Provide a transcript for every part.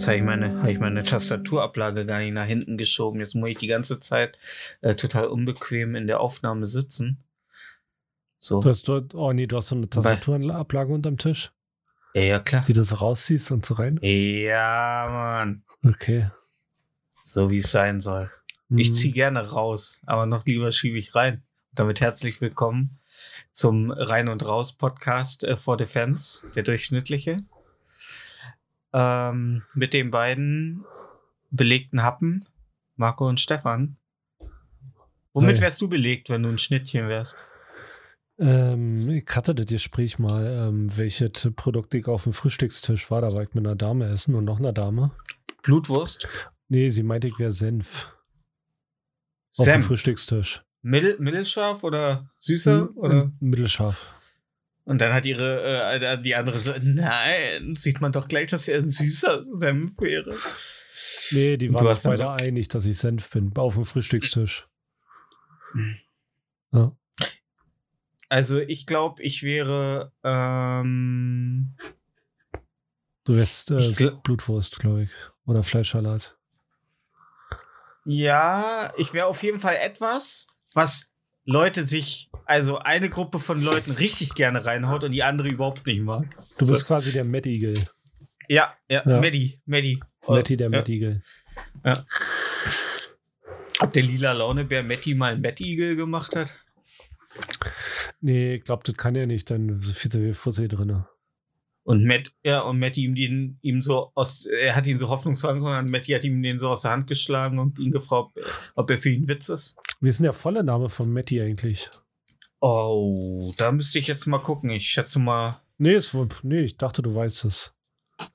Jetzt habe ich, meine, hab ich meine Tastaturablage gar nicht nach hinten geschoben. Jetzt muss ich die ganze Zeit äh, total unbequem in der Aufnahme sitzen. So. Du hast, du, oh nee, du hast so eine Tastaturablage unterm Tisch, Ja, ja, klar. die du so rausziehst und so rein. Ja, Mann. Okay. So wie es sein soll. Hm. Ich ziehe gerne raus, aber noch lieber schiebe ich rein. Damit herzlich willkommen zum Rein und Raus Podcast äh, for Defense, der durchschnittliche. Ähm, mit den beiden belegten Happen, Marco und Stefan. Womit Hi. wärst du belegt, wenn du ein Schnittchen wärst? Ähm, ich hatte das Gespräch mal, ähm, welches Produkt ich auf dem Frühstückstisch war. Da war ich mit einer Dame essen und noch einer Dame. Blutwurst? Nee, sie meinte, ich wäre Senf. Auf dem Senf? Frühstückstisch. Mittel, mittelscharf oder süßer? Hm, Oder? Mittelscharf. Und dann hat ihre, äh, die andere so, nein, sieht man doch gleich, dass er ein süßer Senf wäre. Nee, die waren sich beide einig, dass ich Senf bin. Auf dem Frühstückstisch. Hm. Ja. Also ich glaube, ich wäre, ähm, Du wärst äh, gl- Blutwurst, glaube ich. Oder Fleischsalat. ja, ich wäre auf jeden Fall etwas, was Leute sich, also eine Gruppe von Leuten richtig gerne reinhaut und die andere überhaupt nicht mag. Du So. bist quasi der Mad Eagle. Ja, ja, Ja. Maddie, Maddie. Matty, der ja. Mad Eagle. Ob der lila Launebär Matty mal ein Matt Eagle gemacht hat? Nee, ich glaube, das kann er nicht. Dann ist viel zu viel Fussel drin. Und Matt, ja, und Matty ihm den, ihm so aus, er hat ihn so hoffnungsvoll angefangen, und Matty hat ihm den so aus der Hand geschlagen und ihn gefragt, ob er für ihn Witz ist. Wie ist denn der volle Name von Matty eigentlich? Oh, da müsste ich jetzt mal gucken. Ich schätze mal. Nee, es, nee, ich dachte, du weißt es.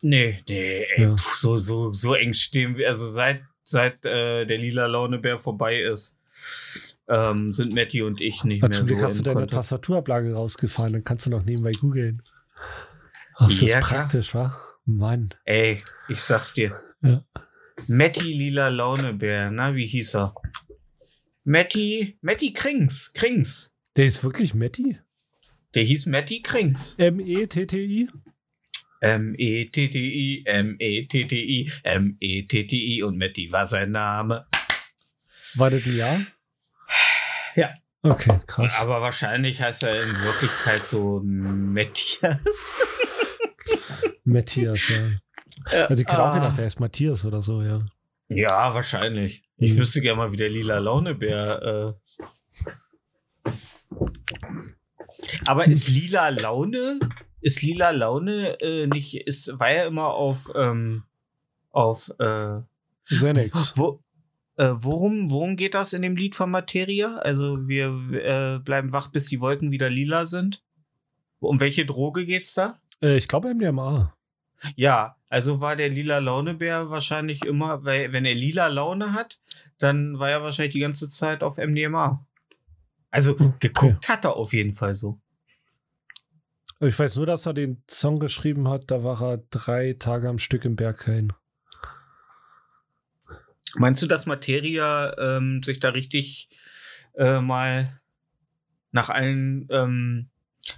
Nee, nee, ey, Ja. pf, so, so, so eng stehen wir. Also seit, seit äh, der lila Launebär vorbei ist, ähm, sind Matty und ich nicht Ja, mehr so Glück hast du in deine. Tastaturablage rausgefahren, dann kannst du noch nebenbei googeln. Ach, ist das Ja, praktisch, wa? Mann. Ey, ich sag's dir. Ja. Matty lila Launebär, na, wie hieß er? Matty, Matty Krings, Krings. Der ist wirklich Matty? Der hieß Matty Krings. M-E-T-T-I? M-E-T-T-I, M-E-T-T-I, M-E-T-T-I und Matty war sein Name. War das ein Jahr? Ja. Okay, krass. Aber wahrscheinlich heißt er in Wirklichkeit so Matthias. Matthias, ja. Ja, Also ich hätte auch ah. gedacht, der ist Matthias oder so, ja. Ja, wahrscheinlich. Ich Mhm. wüsste gerne mal, wie der lila Launebär. Äh. Aber ist lila Laune, ist lila Laune äh, nicht, ist, war ja immer auf, ähm, auf, äh, Xanax. wo, äh, worum, worum geht das in dem Lied von Materia? Also wir äh, bleiben wach, bis die Wolken wieder lila sind. Um welche Droge geht's da? Äh, ich glaube MDMA. Ja, also war der lila Launebär wahrscheinlich immer, weil wenn er lila Laune hat, dann war er wahrscheinlich die ganze Zeit auf MDMA. Also Okay. geguckt hat er auf jeden Fall so. Ich weiß nur, dass er den Song geschrieben hat, da war er drei Tage am Stück im Berghain. Meinst du, dass Materia ähm, sich da richtig äh, mal nach allen, ähm,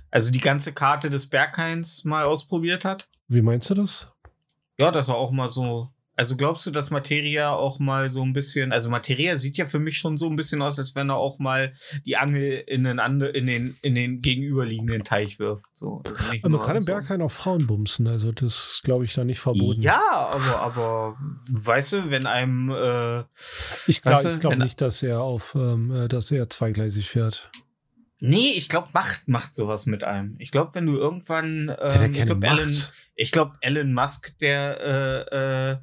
also die ganze Karte des Berghains mal ausprobiert hat? Wie meinst du das? Ja, dass er auch mal so. Also glaubst du, dass Materia auch mal so ein bisschen, also Materia sieht ja für mich schon so ein bisschen aus, als wenn er auch mal die Angel in den, ande, in den, in den gegenüberliegenden Teich wirft. So, also Aber man kann im. Berghain auch Frauen bumsen, also das ist, glaube ich, da nicht verboten. Ja, aber, aber weißt du, wenn einem äh, Ich glaube glaub nicht, dass er auf, ähm, äh, dass er zweigleisig fährt. Nee, ich glaube, Macht macht sowas mit einem. Ich glaube, wenn du irgendwann, ähm, ich glaube. Elon, ich glaube, Elon Musk, der,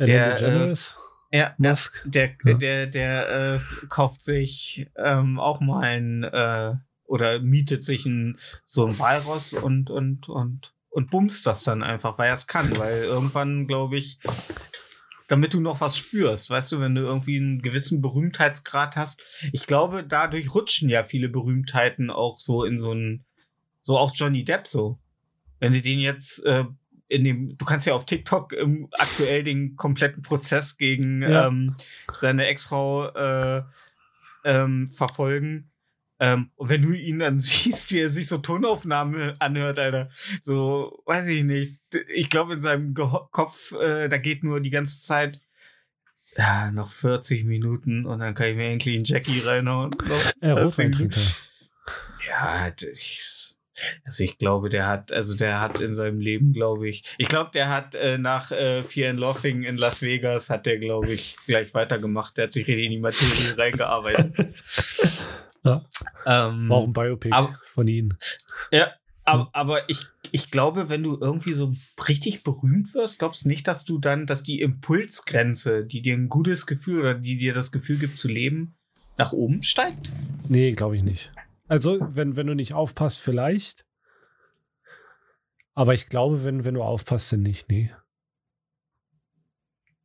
äh, äh, Der, ja, ja, Musk. der, Ja. der, der äh, kauft sich ähm, auch mal ein äh, oder mietet sich ein so ein Walross und und und und bumst das dann einfach, weil er es kann, weil irgendwann glaube ich, damit du noch was spürst, weißt du, wenn du irgendwie einen gewissen Berühmtheitsgrad hast. Ich glaube, dadurch rutschen ja viele Berühmtheiten auch so in so ein so auch Johnny Depp so. Wenn du den jetzt äh, in dem, du kannst ja auf TikTok ähm, aktuell den kompletten Prozess gegen Ja. ähm, seine Ex-Frau äh, ähm, verfolgen. Ähm, und wenn du ihn dann siehst, wie er sich so Tonaufnahme anhört, Alter, so, weiß ich nicht. Ich glaube, in seinem Geho Kopf, äh, da geht nur die ganze Zeit, ja, noch 40 Minuten und dann kann ich mir endlich einen Jackie reinhauen. Äh, 40 Rotwein Minuten. trinkt er. ja, ich, also ich glaube, der hat, also der hat in seinem Leben, glaube ich, ich glaube, der hat äh, nach äh, Fear and Laughing in Las Vegas, hat der, glaube ich, gleich weitergemacht. Der hat sich richtig in die Materie reingearbeitet. Ja. Ähm, War auch ein Biopic aber- von ihnen. aber, aber ich, ich glaube, wenn du irgendwie so richtig berühmt wirst, glaubst du nicht, dass du dann, dass die Impulsgrenze, die dir ein gutes Gefühl oder die dir das Gefühl gibt zu leben, nach oben steigt? Nee, glaube ich nicht. Also, wenn, wenn du nicht aufpasst, vielleicht. Aber ich glaube, wenn, wenn du aufpasst, dann nicht. Nee.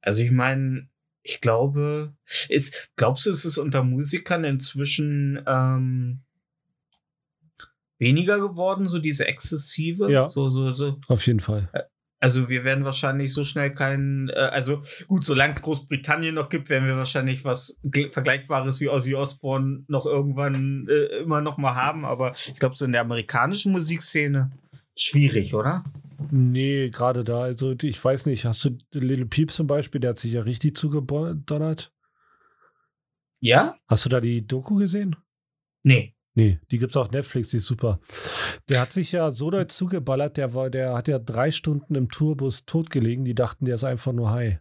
Also ich meine, ich glaube, ist, glaubst du, ist es unter Musikern inzwischen ähm, weniger geworden, so diese exzessive? Ja. So, so, so. Auf jeden Fall. Also wir werden wahrscheinlich so schnell keinen, äh, also gut, solange es Großbritannien noch gibt, werden wir wahrscheinlich was gl- Vergleichbares wie Ozzy Osbourne noch irgendwann äh, immer noch mal haben, aber ich glaube, so in der amerikanischen Musikszene schwierig, oder? Nee, gerade da. Also, ich weiß nicht. Hast du Little Peep zum Beispiel? Der hat sich ja richtig zugedonnert. Ja? Hast du da die Doku gesehen? Nee. Nee, die gibt's auf Netflix, die ist super. Der hat sich ja so doll zugeballert, der war, der hat ja drei Stunden im Tourbus totgelegen, die dachten, der ist einfach nur high.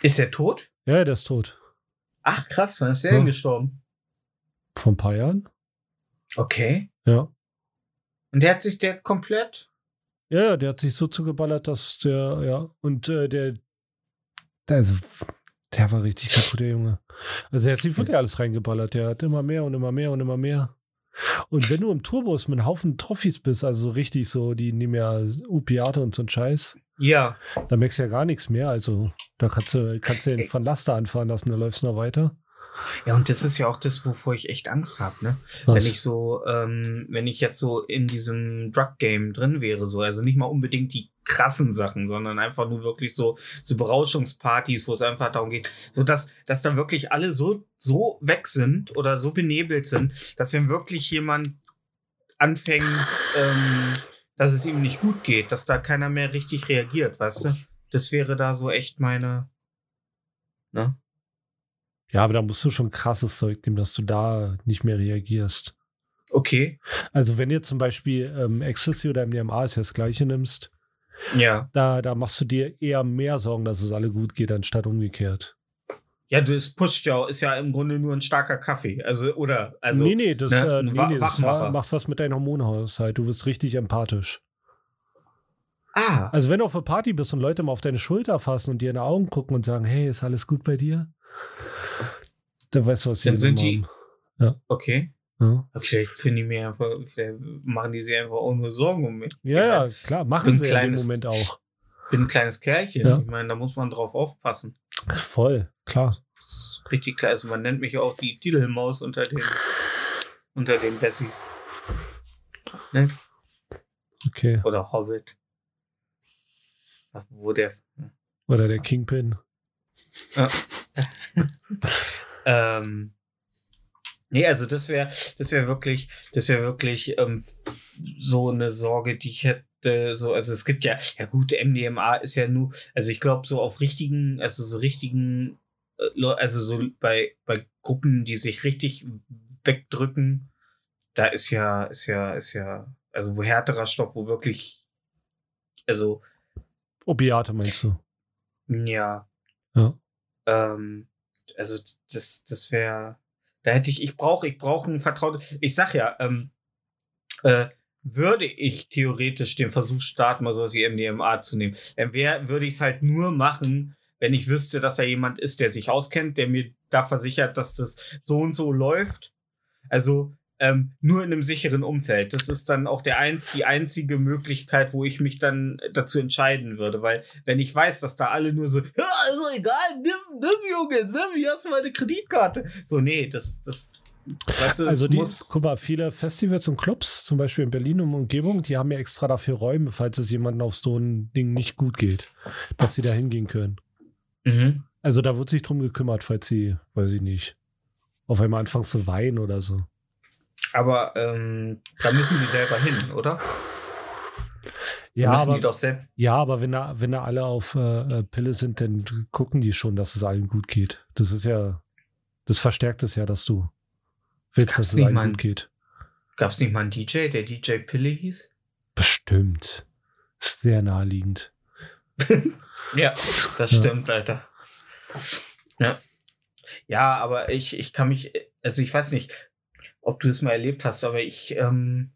Ist er tot? Ja, der ist tot. Ach krass, wann ist der Ja. denn gestorben? Vor ein paar Jahren? Okay. Ja. Und der hat sich der komplett. Ja, der hat sich so zugeballert, dass der, ja, und äh, der, der, also, der war richtig kaputt, der Junge. Also, er hat sich wirklich alles reingeballert. Der hat immer mehr und immer mehr und immer mehr. Und wenn du im Tourbus mit einem Haufen Trophys bist, also so richtig so, die nehmen ja Opiate und so ein Scheiß, Ja. da merkst du ja gar nichts mehr. Also, da kannst du, kannst du den von Laster anfahren lassen, da läufst du noch weiter. Ja, und das ist ja auch das, wovor ich echt Angst habe, ne? Was? Wenn ich so, ähm, wenn ich jetzt so in diesem Drug-Game drin wäre, so, also nicht mal unbedingt die krassen Sachen, sondern einfach nur wirklich so, so Berauschungspartys, wo es einfach darum geht, so dass, dass da wirklich alle so, so weg sind oder so benebelt sind, dass wenn wirklich jemand anfängt, ähm, dass es ihm nicht gut geht, dass da keiner mehr richtig reagiert, weißt du? Das wäre da so echt meine, ne? Ja, aber da musst du schon krasses Zeug nehmen, dass du da nicht mehr reagierst. Okay. Also, wenn ihr zum Beispiel ähm, Ecstasy oder MDMA ist ja das gleiche nimmst, Ja. da, da machst du dir eher mehr Sorgen, dass es alle gut geht, anstatt umgekehrt. Ja, das pusht ja, ist ja im Grunde nur ein starker Kaffee. Also, oder, also. nee, nee, das, ne, äh, nee, nee, das macht was mit deinem Hormonhaushalt. Du wirst richtig empathisch. Ah, Also, wenn du auf einer Party bist und Leute mal auf deine Schulter fassen und dir in die Augen gucken und sagen, hey, ist alles gut bei dir? Weißt du, was sie Dann sind die- okay. Ja, Vielleicht finden die mir einfach, vielleicht machen die sich einfach auch nur Sorgen um mich. ja, Ich ja klar, machen sie ja in dem kleines- Moment auch. bin ein kleines Kerlchen. Ja. Ich meine, da muss man drauf aufpassen. Voll, klar. Richtig klar. Also man nennt mich auch die Titelmaus unter den, unter den Wessis. Ne? Okay. Oder Hobbit. Wo der. Oder der Kingpin. Ja. ähm, nee, also das wäre, das wäre wirklich, das wäre wirklich ähm, so eine Sorge, die ich hätte. So, also es gibt ja, ja gut, MDMA ist ja nur, also ich glaube so auf richtigen, also so richtigen, äh, also so bei bei Gruppen, die sich richtig wegdrücken, da ist ja, ist ja, ist ja, also wo härterer Stoff, wo wirklich, also Opiate meinst du? ja, Ja. Ähm, also das, das wäre, Da hätte ich, ich brauche, ich brauche ein vertrautes. Ich sag ja, ähm, äh, würde ich theoretisch den Versuch starten, mal sowas wie MDMA zu nehmen, dann wär, würde ich es halt nur machen, wenn ich wüsste, dass er jemand ist, der sich auskennt, der mir da versichert, dass das so und so läuft. Also ähm, nur in einem sicheren Umfeld. Das ist dann auch der einz die einzige Möglichkeit, wo ich mich dann dazu entscheiden würde. Weil, wenn ich weiß, dass da alle nur so, ja, ist egal, nimm, nimm, Junge, nimm, hier hast du meine Kreditkarte. So, nee, das, das, weißt du, Also die, guck mal, viele Festivals und Clubs, zum Beispiel in Berlin und Umgebung, die haben ja extra dafür Räume, falls es jemandem auf so ein Ding nicht gut geht, dass sie da hingehen können. Mhm. Also da wird sich drum gekümmert, falls sie, weiß ich nicht, auf einmal anfangen zu weinen oder so. Aber ähm, da müssen die selber hin, oder? Ja, aber, ja, aber wenn da, wenn da alle auf äh, äh, Pille sind, dann gucken die schon, dass es allen gut geht. Das ist ja, das verstärkt es ja, dass du willst, Gab's dass es allen mal gut geht. Gab es nicht mal einen DJ, der DJ Pille hieß? Bestimmt. Ist sehr naheliegend. Ja, das Ja. stimmt, Alter. Ja. Ja, aber ich, ich kann mich, also ich weiß nicht, ob du es mal erlebt hast, aber ich, ähm,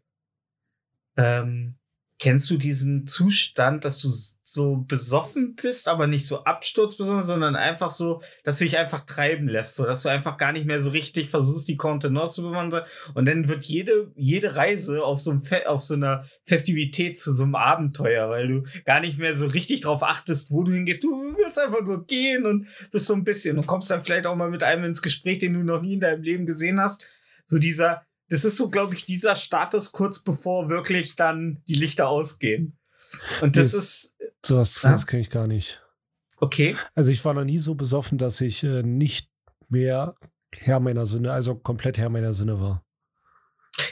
ähm, kennst du diesen Zustand, dass du so besoffen bist, aber nicht so absturzbesoffen, sondern einfach so, dass du dich einfach treiben lässt, so dass du einfach gar nicht mehr so richtig versuchst, die Kontenance zu bewahren. Und dann wird jede, jede Reise auf so, einem Fe auf so einer Festivität zu so einem Abenteuer, weil du gar nicht mehr so richtig drauf achtest, wo du hingehst. Du willst einfach nur gehen und bist so ein bisschen und kommst dann vielleicht auch mal mit einem ins Gespräch, den du noch nie in deinem Leben gesehen hast. So dieser, das ist so, glaube ich, dieser Status kurz bevor wirklich dann die Lichter ausgehen. Und das Nee. ist Sowas, Ja. das kenne ich gar nicht. okay. Also ich war noch nie so besoffen, dass ich äh, nicht mehr Herr meiner Sinne, also komplett Herr meiner Sinne war.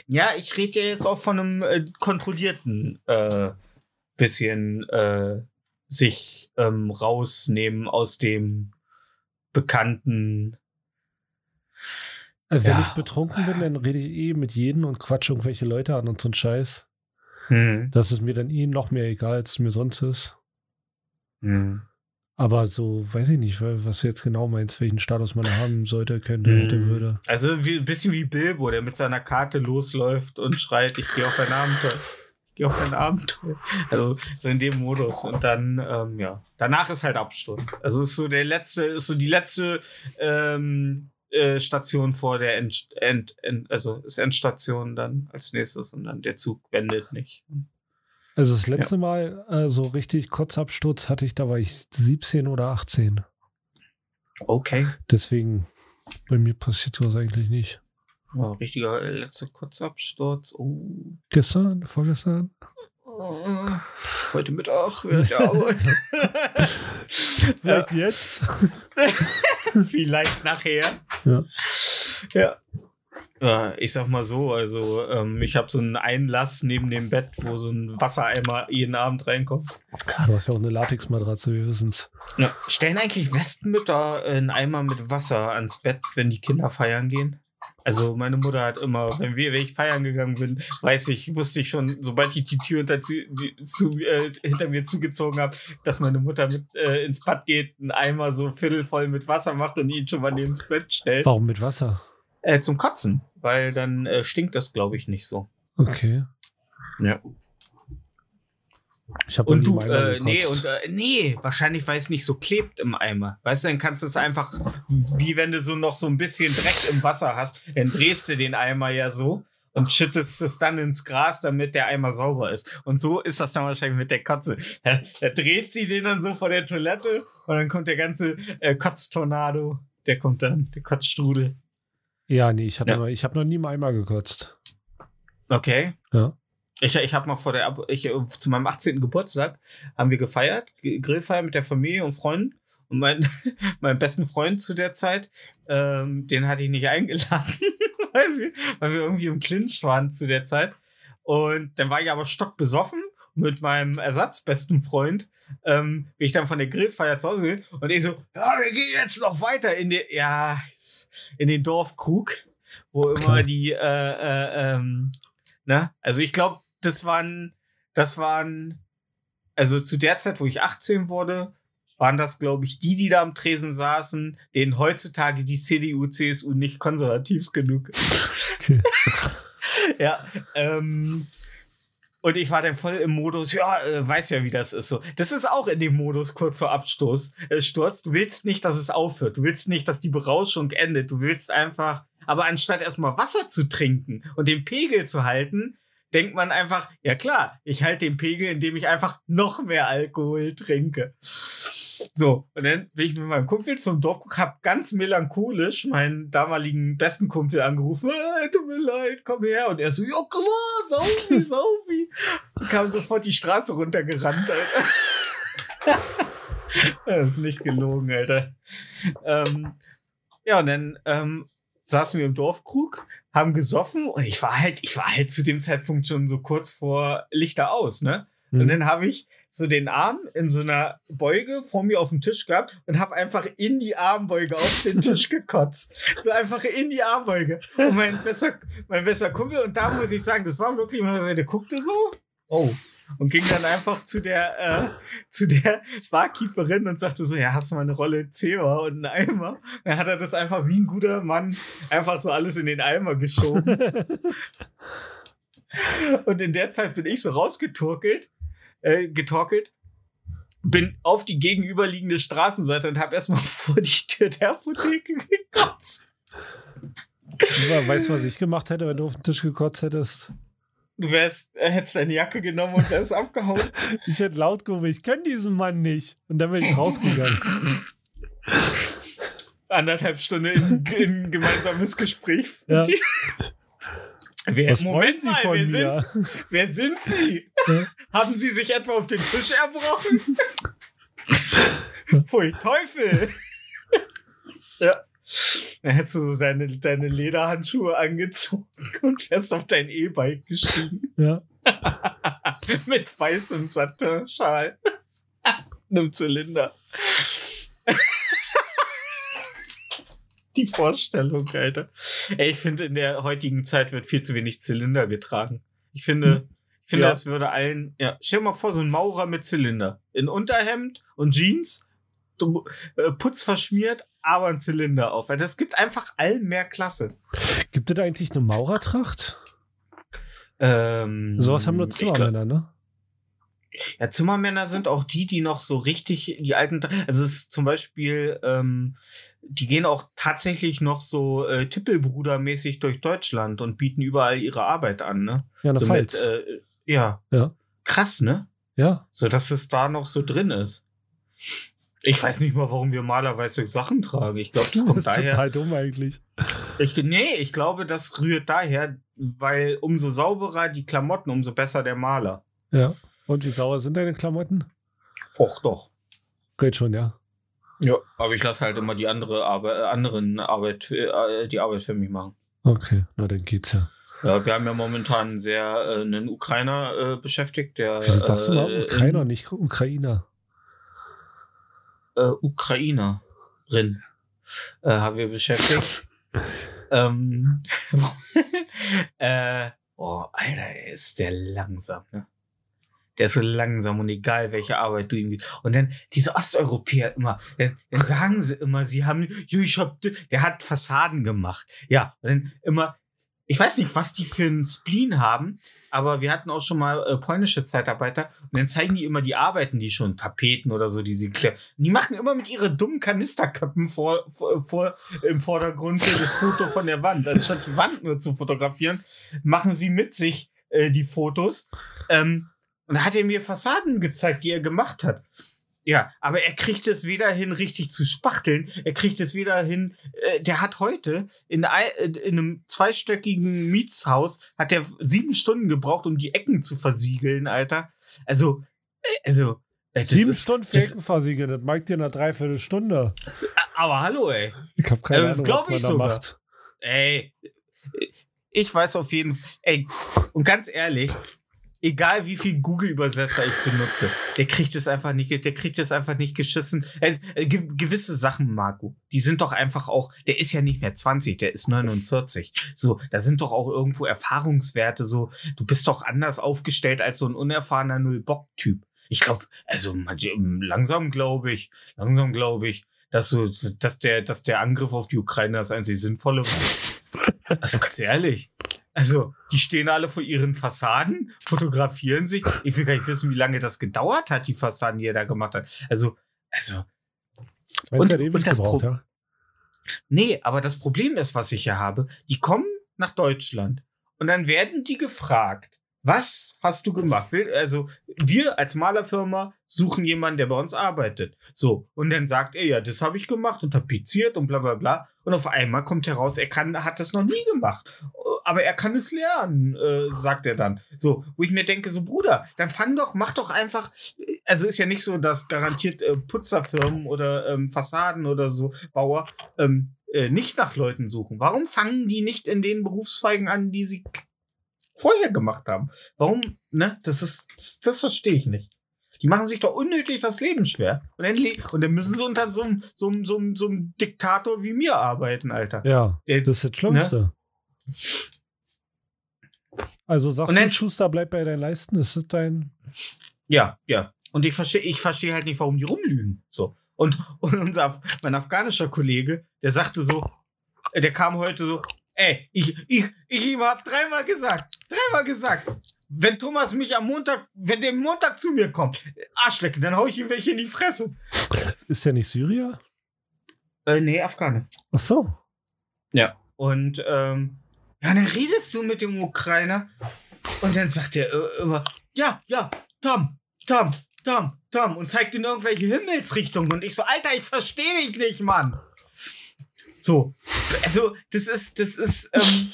Ja, ich rede ja jetzt auch von einem äh, kontrollierten äh, bisschen äh, sich ähm, rausnehmen aus dem bekannten. Also wenn Ja. ich betrunken bin, dann rede ich eh mit jedem und quatsche irgendwelche Leute an und so ein Scheiß. Hm, Das ist mir dann eh noch mehr egal, als es mir sonst ist. hm. Aber so, weiß ich nicht, wa- was du jetzt genau meinst, welchen Status man haben sollte, könnte, Hm. hätte, würde. Also wie, ein bisschen wie Bilbo, der mit seiner Karte losläuft und schreit, ich gehe auf ein Abenteuer. Ich gehe auf ein Abenteuer. Also so in dem Modus. Und dann, ähm, ja. Danach ist halt Absturz. Also ist so der letzte, ist so die letzte ähm, äh, Station vor der End, End, End, also ist Endstation dann als nächstes und dann der Zug wendet nicht. Also das letzte Mal äh, so richtig Kotzabsturz hatte ich, da war ich 17 oder 18. Okay. Deswegen, bei mir passiert sowas eigentlich nicht. Oh, richtiger äh, letzter Kurzabsturz. Oh. Gestern, vorgestern? oh. Heute Mittag wird der Arbeit. Vielleicht jetzt? Vielleicht nachher. Ja. Ja. Ja, ich sag mal so, also ähm, ich habe so einen Einlass neben dem Bett, wo so ein Wassereimer jeden Abend reinkommt. Ja, du hast ja auch eine Latexmatratze, wir wissen's. Ja. Stellen eigentlich Westmütter einen Eimer mit Wasser ans Bett, wenn die Kinder feiern gehen? Also meine Mutter hat immer, wenn wir, wenn ich feiern gegangen bin, weiß ich, wusste ich schon, sobald ich die Tür hinter, die, zu, äh, hinter mir zugezogen habe, dass meine Mutter mit äh, ins Bad geht, einen Eimer so viertelvoll mit Wasser macht und ihn schon mal neben das Bett stellt. Warum mit Wasser? Äh, zum Kotzen, weil dann äh, stinkt das, glaube ich, nicht so. Okay. Ja. Und du, äh, nee, und äh, nee, wahrscheinlich, weil es nicht so klebt im Eimer. Weißt du, dann kannst du es einfach, wie wenn du so noch so ein bisschen Dreck im Wasser hast, dann drehst du den Eimer ja so und schüttest es dann ins Gras, damit der Eimer sauber ist. Und so ist das dann wahrscheinlich mit der Kotze. Da, da dreht sie den dann so vor der Toilette und dann kommt der ganze äh, Kotztornado. Der kommt dann, der Kotzstrudel. ja, nee, ich, hatte Ja. noch, ich habe noch nie im Eimer gekotzt. Okay. Ja. Ich, ich habe mal vor der, ich, äh, zu meinem 18. Geburtstag haben wir gefeiert, Grillfeier mit der Familie und Freunden. Und mein, meinen besten Freund zu der Zeit, ähm, den hatte ich nicht eingeladen, weil, wir, weil wir irgendwie im Clinch waren zu der Zeit. Und dann war ich aber stockbesoffen mit meinem ersatzbesten Freund ähm, bin ich dann von der Grillfeier zu Hause gegangen und ich so, ja, wir gehen jetzt noch weiter in den, ja, in den Dorfkrug, wo immer Klar. die, äh, äh, ähm, ne? Also ich glaube, das waren, das waren, also zu der Zeit, wo ich 18 wurde, waren das, glaube ich, die, die da am Tresen saßen, denen heutzutage die CDU, CSU nicht konservativ genug ist. Okay. ja, ähm, und ich war dann voll im Modus, ja, äh, weiß ja, wie das ist so. Das ist auch in dem Modus kurz vor Abstoß. Äh, Sturz. Du willst nicht, dass es aufhört. Du willst nicht, dass die Berauschung endet. Du willst einfach, aber anstatt erstmal Wasser zu trinken und den Pegel zu halten, denkt man einfach, ja klar, ich halte den Pegel, indem ich einfach noch mehr Alkohol trinke. So, und dann bin ich mit meinem Kumpel zum Dorf, hab ganz melancholisch meinen damaligen besten Kumpel angerufen, äh, tut mir leid, komm her. Und er so, ja klar, Saufi, Saufi. Und kam sofort die Straße runtergerannt, Alter. das ist nicht gelogen, Alter. Ähm, ja, und dann ähm, saßen wir im Dorfkrug, haben gesoffen und ich war halt, ich war halt zu dem Zeitpunkt schon so kurz vor Lichter aus, ne? Und Hm. dann habe ich so den Arm in so einer Beuge vor mir auf dem Tisch gehabt und habe einfach in die Armbeuge auf den Tisch gekotzt. So einfach in die Armbeuge. Und mein bester, mein bester Kumpel, und da muss ich sagen, das war wirklich, der guckte so, oh. Und ging dann einfach zu der, äh, zu der Barkeeperin und sagte so, ja, hast du mal eine Rolle Zewa und einen Eimer? Dann hat er das einfach wie ein guter Mann einfach so alles in den Eimer geschoben. Und in der Zeit bin ich so rausgeturkelt, äh, getorkelt, bin auf die gegenüberliegende Straßenseite und habe erstmal vor die Tür der Apotheke gekotzt. Du, was ich gemacht hätte, wenn du auf den Tisch gekotzt hättest? Du wärst, hättest deine Jacke genommen und wärst abgehauen. Ich hätte laut gerufen, ich kenne diesen Mann nicht. Und dann wäre ich rausgegangen. Anderthalb Stunden in, in gemeinsames Gespräch. Ja. Wer, Was wollen Sie von wer, mir? Sind, wer sind Sie? Ja. Haben Sie sich etwa auf den Tisch erbrochen? Pfui, Teufel! ja. Dann hättest du so deine, deine Lederhandschuhe angezogen und wärst auf dein E-Bike gestiegen. Ja. Mit weißem Satinschal. Einem Zylinder. Die Vorstellung, Alter. Ey, ich finde, in der heutigen Zeit wird viel zu wenig Zylinder getragen. Ich finde, ich finde, Ja. das würde allen, ja, stell dir mal vor, so ein Maurer mit Zylinder. In Unterhemd und Jeans, Putz verschmiert, aber ein Zylinder auf. Weil das gibt einfach allen mehr Klasse. Gibt es da eigentlich eine Maurertracht? Ähm, Sowas haben nur Zimmermänner, ne? Ja, Zimmermänner sind auch die, die noch so richtig die alten, also es ist zum Beispiel, ähm, die gehen auch tatsächlich noch so äh, Tippelbruder-mäßig durch Deutschland und bieten überall ihre Arbeit an, ne? Ja, so mit, äh, ja. Ja. Krass, ne? ja. So dass es da noch so drin ist. Ich weiß nicht mal, warum wir malerweise Sachen tragen. Ich glaube, das kommt das daher. total dumm eigentlich. Ich, nee, ich glaube, das rührt daher, weil umso sauberer die Klamotten, umso besser der Maler. Ja. Und wie sauer sind deine Klamotten? Och, doch. Red schon, ja. Ja, aber ich lasse halt immer die andere Arbeit, äh, anderen Arbeit, äh, die Arbeit für mich machen. Okay, na dann geht's ja. Ja, wir haben ja momentan sehr äh, einen Ukrainer äh, beschäftigt, der Wieso sagst du mal äh, Ukrainer, in- nicht Ukrainer? Äh, Ukrainerin äh, haben wir beschäftigt. ähm, äh, oh, Alter, ist der langsam, ne? Der ist so langsam und egal, welche Arbeit du ihm gibst. Und dann diese Osteuropäer immer, dann, dann sagen sie immer, sie haben, ich hab, der hat Fassaden gemacht. Ja, und dann immer, ich weiß nicht, was die für einen Spleen haben, aber wir hatten auch schon mal äh, polnische Zeitarbeiter und dann zeigen die immer die Arbeiten, die schon Tapeten oder so, die sie klären. Die machen immer mit ihren dummen Kanisterköpfen vor, vor, vor im Vordergrund das Foto von der Wand. Anstatt die Wand nur zu fotografieren, machen sie mit sich äh, die Fotos. Ähm, und da hat er mir Fassaden gezeigt, die er gemacht hat. Ja, aber er kriegt es weder hin, richtig zu spachteln. Er kriegt es weder hin. Äh, der hat heute in, äh, in einem zweistöckigen Mietshaus hat er sieben Stunden gebraucht, um die Ecken zu versiegeln, Alter. Also, äh, also. äh, Sieben ist- Stunden das- Faken versiegeln, das mag dir eine Dreiviertelstunde. Aber hallo, ey. Ich habe keine Also das Ahnung, glaub was man ich sogar. macht. Ey, ich weiß auf jeden Fall, ey, und ganz ehrlich, egal wie viel Google-Übersetzer ich benutze, der kriegt es einfach nicht, der kriegt es einfach nicht geschissen. Ge gewisse Sachen, Marco, die sind doch einfach auch, der ist ja nicht mehr 20, der ist 49. So, da sind doch auch irgendwo Erfahrungswerte, so, du bist doch anders aufgestellt als so ein unerfahrener Null-Bock-Typ. Ich glaube, also langsam glaube ich, langsam glaube ich, dass so, dass der, dass der Angriff auf die Ukraine das einzig Sinnvolle war. Also ganz ehrlich. Also, die stehen alle vor ihren Fassaden, fotografieren sich. Ich will gar nicht wissen, wie lange das gedauert hat, die Fassaden, die er da gemacht hat. Also, also, du, Und- ewig und das gebraucht, ja? Nee, aber das Problem ist, was ich hier habe, die kommen nach Deutschland und dann werden die gefragt, was hast du gemacht? Also wir als Malerfirma suchen jemanden, der bei uns arbeitet. So, und dann sagt er, ja, das habe ich gemacht und tapeziert und bla bla bla. Und auf einmal kommt heraus, er kann, hat das noch nie gemacht. Aber er kann es lernen, äh, sagt er dann. So, wo ich mir denke, so Bruder, dann fang doch, mach doch einfach. Also ist ja nicht so, dass garantiert äh, Putzerfirmen oder ähm, Fassaden oder so Bauer ähm, äh, nicht nach Leuten suchen. Warum fangen die nicht in den Berufszweigen an, die sie vorher gemacht haben? Warum, ne? Das ist, das, das verstehe ich nicht. Die machen sich doch unnötig das Leben schwer. Und dann, und dann müssen sie unter so einem, so, einem- so, einem- so einem Diktator wie mir arbeiten, Alter. Ja, Der- das ist das Schlimmste. Also sagst Und dann- du, Schuster, bleib bei deinen Leisten, ist das dein... Ja, ja. Und ich verstehe, ich verstehe halt nicht, warum die rumlügen. So. Und, und unser, mein afghanischer Kollege, der sagte so, äh, der kam heute so, ey, ich, ich, ich hab dreimal gesagt, dreimal gesagt, wenn Thomas mich am Montag, wenn der Montag zu mir kommt, Arschlecken, dann hau ich ihm welche in die Fresse. Ist der nicht Syrier? Äh, nee, Afghane. Ach so. Ja. Und, ähm, ja, dann redest du mit dem Ukrainer und dann sagt er äh, immer, ja, ja, Tom, Tom, Tom, Tom und zeigt in irgendwelche Himmelsrichtungen und ich so, Alter, ich verstehe dich nicht, Mann. So, also, das ist, das ist, ähm,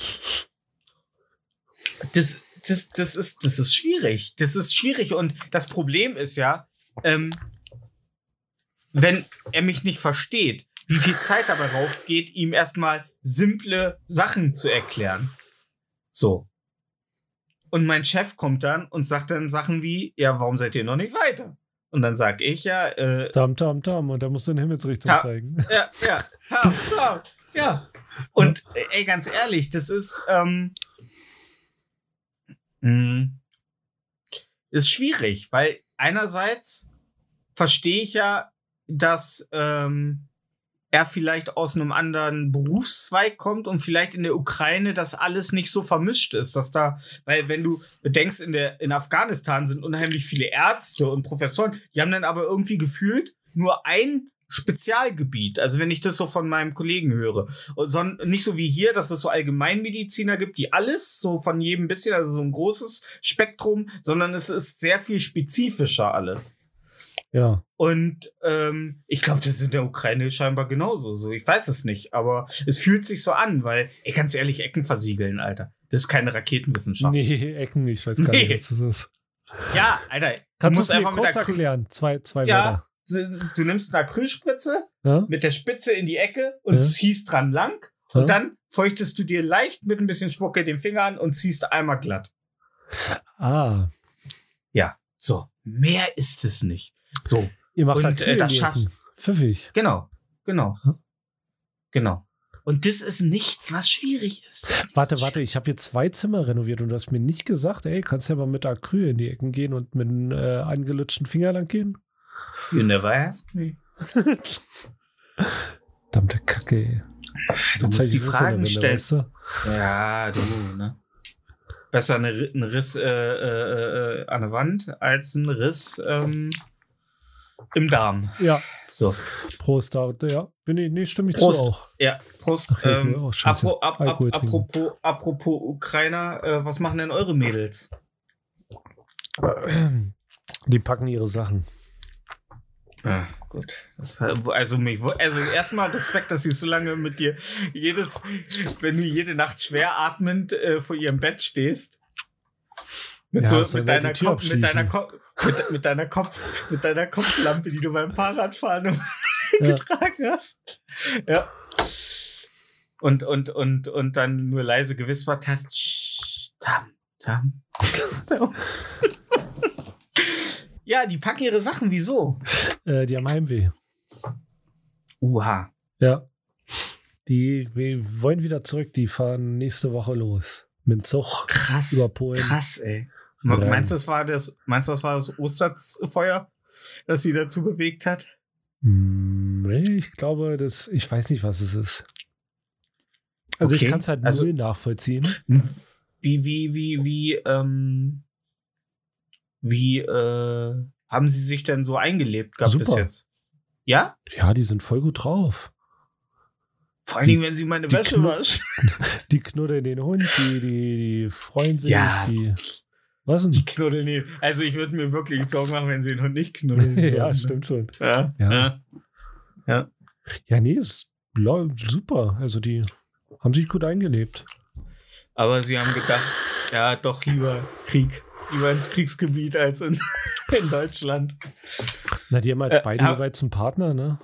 das, das, das ist, das ist schwierig. Das ist schwierig und das Problem ist ja, ähm, wenn er mich nicht versteht, wie viel Zeit dabei rauf geht, ihm erstmal simple Sachen zu erklären. So. Und mein Chef kommt dann und sagt dann Sachen wie, ja, warum seid ihr noch nicht weiter? Und dann sag ich ja, äh, Tam, tam, tam. Und da musst du in Himmelsrichtung Ta- zeigen. ja, ja, tam, tam, ja. Und ey, ganz ehrlich, das ist, ähm, mh, ist schwierig, weil einerseits verstehe ich ja, dass ähm, er vielleicht aus einem anderen Berufszweig kommt und vielleicht in der Ukraine das alles nicht so vermischt ist, dass da, weil wenn du bedenkst, in der in Afghanistan sind unheimlich viele Ärzte und Professoren, die haben dann aber irgendwie gefühlt nur ein Spezialgebiet. Also wenn ich das so von meinem Kollegen höre, und son nicht so wie hier, dass es so Allgemeinmediziner gibt, die alles so von jedem bisschen, also so ein großes Spektrum, sondern es ist sehr viel spezifischer alles. Ja. Und ähm, ich glaube, das ist in der Ukraine scheinbar genauso. So, ich weiß es nicht, aber es fühlt sich so an, weil, ey, ganz ehrlich, Ecken versiegeln, Alter. Das ist keine Raketenwissenschaft. Nee, Ecken, ich weiß gar Nee. nicht, was das ist. Ja, Alter, Kannst du musst einfach mit kurz der Krü- erklären? Zwei, zwei Ja. du nimmst eine Acrylspritze Wörter. Ja? mit der Spitze in die Ecke und Ja. ziehst dran lang. Ja? Und dann feuchtest du dir leicht mit ein bisschen Spucke den Finger an und ziehst einmal glatt. Ah. So, mehr ist es nicht. So, Ihr macht Und, halt äh, das schaffst-. Pfiffig. genau, genau, Hm? genau. Und das ist nichts, was schwierig ist. Ist Warte, warte, ich habe jetzt zwei Zimmer renoviert und du hast mir nicht gesagt, ey, kannst ja mal mit Acryl in die Ecken gehen und mit einem äh, angelutschten Finger lang gehen? You never asked me. Verdammte Kacke, ey. Du musst die Fragen Wände, stellen. weißt du? Ja, du, ne? Besser eine, ein Riss äh, äh, äh, an der Wand als ein Riss ähm, im Darm. Ja, So, Prost, da, ja. Bin ich, nee, stimme ich Prost. zu auch. ja, Prost. Ach, ähm, apro, Alkohol trinken. apropos, apropos Ukrainer, äh, was machen denn eure Mädels? Die packen ihre Sachen. Ja, gut. Das, also mich, also erstmal Respekt, dass sie so lange mit dir jedes, wenn du jede Nacht schwer atmend äh, vor ihrem Bett stehst. Mit, Ja, so, mit, deiner Kopf, mit, deiner abschließen? Mit, mit deiner Kopf, mit deiner Kopflampe, die du beim Fahrradfahren Ja. getragen hast. Ja. Und, und, und, und dann nur leise gewispert hast. "Sch, Tam, tam, tam." Ja, die packen ihre Sachen. Wieso? Äh, die haben Heimweh. Uha. Ja. Die wir wollen wieder zurück. Die fahren nächste Woche los. Mit dem Zug Krass. über Polen. Krass, ey. Me- Meinst du, das war das, meinst du, das war das Osterfeuer, das sie dazu bewegt hat? Hm, Nee, ich glaube, das, ich weiß nicht, was es ist. Also Okay, ich kann es halt also- null nachvollziehen. Wie, wie, wie, wie, ähm, wie, äh, haben sie sich denn so eingelebt gehabt bis Super. jetzt? Ja? Ja, die sind voll gut drauf. Vor allen Dingen, wenn sie meine Wäsche wascht. Die knuddeln den Hund, die, die, die freuen sich, Ja. die. Was denn? Die knuddeln nie. Also ich würde mir wirklich Sorgen machen, wenn sie den Hund nicht knuddeln. ja, würden. stimmt schon. Ja, Ja. ja. Ja, nee, ist super. Also die haben sich gut eingelebt. Aber sie haben gedacht, ja, doch lieber Krieg. Lieber ins Kriegsgebiet als in, in Deutschland. Na, die haben halt Äh, beide hab- jeweils einen Partner, ne?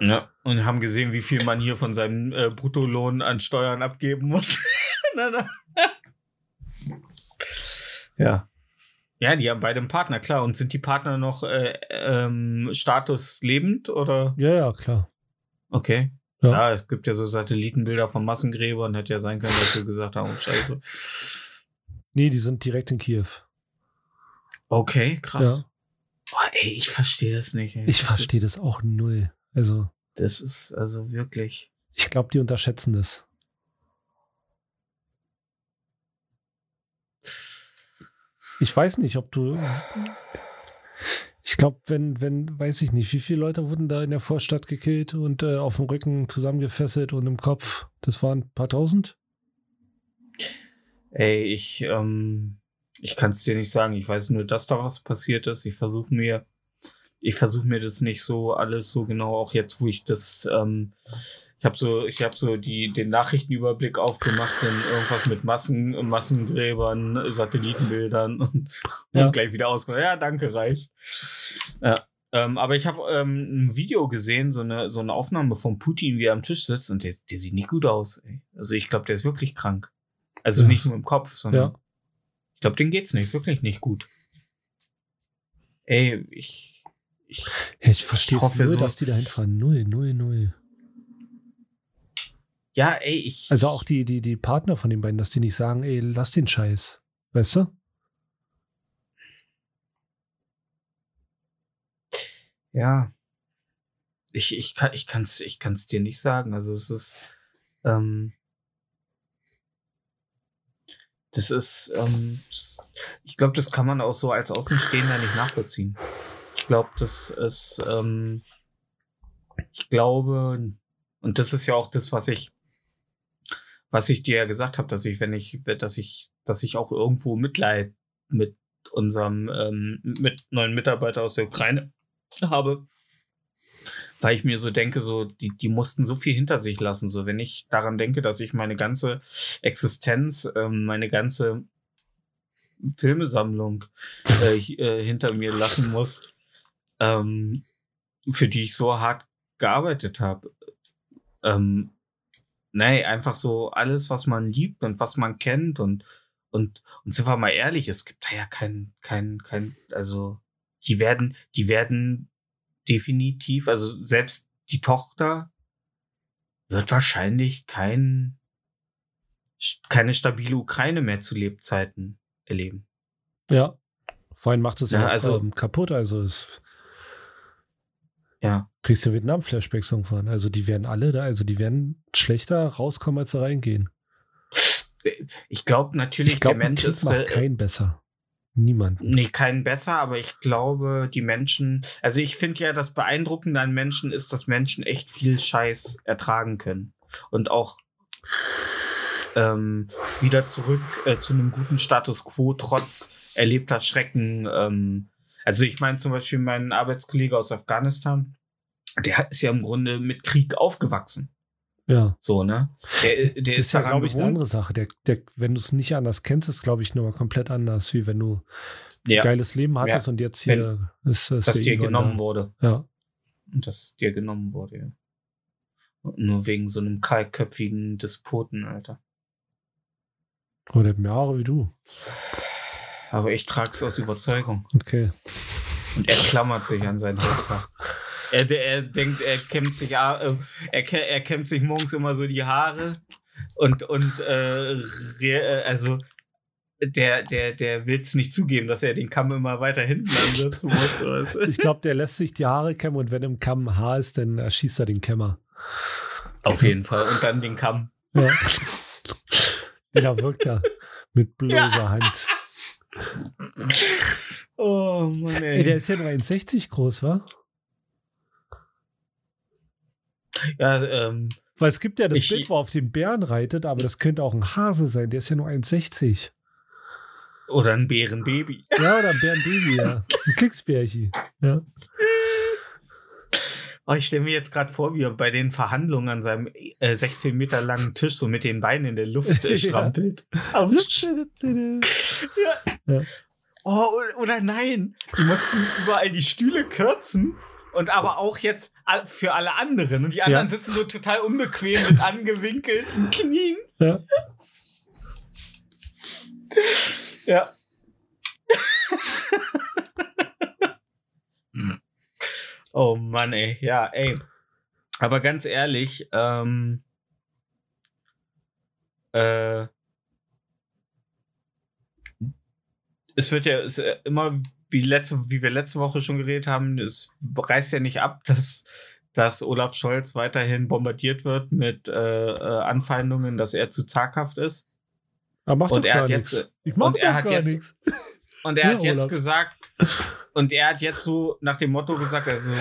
Ja. Und haben gesehen, wie viel man hier von seinem äh, Bruttolohn an Steuern abgeben muss. na, na. Ja. Ja, die haben beide einen Partner, klar. Und sind die Partner noch äh, ähm, Status lebend oder? Ja, ja, klar. Okay. Ja. Ja. es gibt ja so Satellitenbilder von Massengräbern. Hätte ja sein können, dass wir gesagt haben, oh, scheiße. Nee, die sind direkt in Kiew. Okay, krass. Boah, ey, ich verstehe das nicht. Ey. Ich verstehe das auch null. Also, Das ist also wirklich. ich glaube, die unterschätzen das. Ich weiß nicht, ob du. Ich glaube, wenn, wenn, weiß ich nicht, wie viele Leute wurden da in der Vorstadt gekillt und äh, auf dem Rücken zusammengefesselt und im Kopf? Das waren ein paar tausend? Ey, ich, ähm, ich kann es dir nicht sagen. Ich weiß nur, dass da was passiert ist. Ich versuche mir, ich versuche mir das nicht so alles so genau, auch jetzt, wo ich das, ähm, ich habe so, ich habe so die, den Nachrichtenüberblick aufgemacht, dann irgendwas mit Massen, Massengräbern, Satellitenbildern und, Ja. und gleich wieder ausgemacht. Ja, danke, reicht. Ja. Ähm, aber ich habe ähm, ein Video gesehen, so eine, so eine Aufnahme von Putin, wie er am Tisch sitzt und der, der sieht nicht gut aus. Ey. Also ich glaube, der ist wirklich krank. Also Ja. nicht nur im Kopf, sondern Ja. ich glaube, dem geht's nicht, wirklich nicht gut. Ey, ich, ich ich verstehe Ich hoffe null, so- dass die da hinfahren. Null, null, null. Ja, ey, ich. Also auch die, die, die Partner von den beiden, dass die nicht sagen, ey, lass den Scheiß. Weißt du? Ja. Ich, ich kann, ich kann's, ich kann's dir nicht sagen. Also es ist, ähm, das ist, ähm, das, ich glaube, das kann man auch so als Außenstehender nicht nachvollziehen. Ich glaube, das ist, ähm, ich glaube, und das ist ja auch das, was ich, was ich dir ja gesagt habe, dass ich, wenn ich, dass ich, dass ich auch irgendwo Mitleid mit unserem, ähm, mit neuen Mitarbeiter aus der Ukraine habe, weil ich mir so denke, so die die mussten so viel hinter sich lassen. So wenn ich daran denke, dass ich meine ganze Existenz, ähm, meine ganze Filmesammlung äh, äh, hinter mir lassen muss, ähm, für die ich so hart gearbeitet habe. Ähm, nee, einfach so alles, was man liebt und was man kennt und und und sind wir mal ehrlich, es gibt da ja kein kein kein also die werden die werden definitiv, also selbst die Tochter wird wahrscheinlich kein, keine stabile Ukraine mehr zu Lebzeiten erleben. Ja. Vorhin macht es Ja, ja, also- kaputt. Also es Ja. kriegst du Vietnam-Flashbacks irgendwann. Also die werden alle da, also die werden schlechter rauskommen, als sie reingehen. Ich glaube natürlich, Ich glaube, der Mensch ist. macht äh, keinen besser. Niemand. Nee, keinen besser, aber ich glaube, die Menschen, also ich finde ja, das Beeindruckende an Menschen ist, dass Menschen echt viel Scheiß ertragen können. Und auch ähm, wieder zurück äh, zu einem guten Status quo, trotz erlebter Schrecken. Ähm, also ich meine zum Beispiel mein Arbeitskollege aus Afghanistan, der ist ja im Grunde mit Krieg aufgewachsen. Ja. So, ne? Der, der Das ist, ja, glaube ich, eine gewohnt. andere Sache. Der, der, wenn du es nicht anders kennst, ist, glaube ich, nochmal komplett anders, wie wenn du Ja, ein geiles Leben hattest und jetzt hier ist, ist dass der dir genommen da. wurde. Ja. Und das dir genommen wurde, ja. Und Nur wegen so einem kaltköpfigen Despoten, Alter. Oder der hat mehr Haare wie du. Aber ich trag's aus Überzeugung. Okay. Und er klammert sich an sein Haupthaar. Er, er denkt, er kämmt sich, äh, er, er kämmt sich morgens immer so die Haare und, und äh, äh, also der, der, der will es nicht zugeben, dass er den Kamm immer weiter hinten ansetzen muss. Weißt du? Ich glaube, der lässt sich die Haare kämmen und wenn im Kamm Haar ist, dann erschießt er den Kämmer. Auf jeden Fall. Und dann den Kamm. Ja. ja, wirkt er. Mit bloßer Hand. Oh Mann, ey. Ey, der ist ja nur 1,60 groß, wa? ja, ähm, Weil es gibt ja das Ich- Bild, wo er auf den Bären reitet, aber das könnte auch ein Hase sein. Der ist ja nur 1,60. oder ein Bärenbaby. Ja, oder ein Bärenbaby, ja. Ein Klicksbärchen. Ja. Oh, ich stelle mir jetzt gerade vor, wie er bei den Verhandlungen an seinem äh, 16 Meter langen Tisch so mit den Beinen in der Luft äh, Ja. strampelt. Auf- Oh, o- oder nein, die mussten überall die Stühle kürzen und aber auch jetzt für alle anderen. Und die anderen Ja. sitzen so total unbequem mit angewinkelten Knien. Ja. Ja. oh Mann, ey. Ja, ey. Aber ganz ehrlich, ähm, äh, es wird ja es, äh, immer wie letzte, wie wir letzte Woche schon geredet haben, es reißt ja nicht ab, dass, dass Olaf Scholz weiterhin bombardiert wird mit äh, äh, Anfeindungen, dass er zu zaghaft ist. Aber macht Und doch er gar hat jetzt- nichts. Ich mach und er doch hat gar jetzt- nichts. Und er Ja, hat jetzt Olaf. gesagt, und er hat jetzt so nach dem Motto gesagt, also,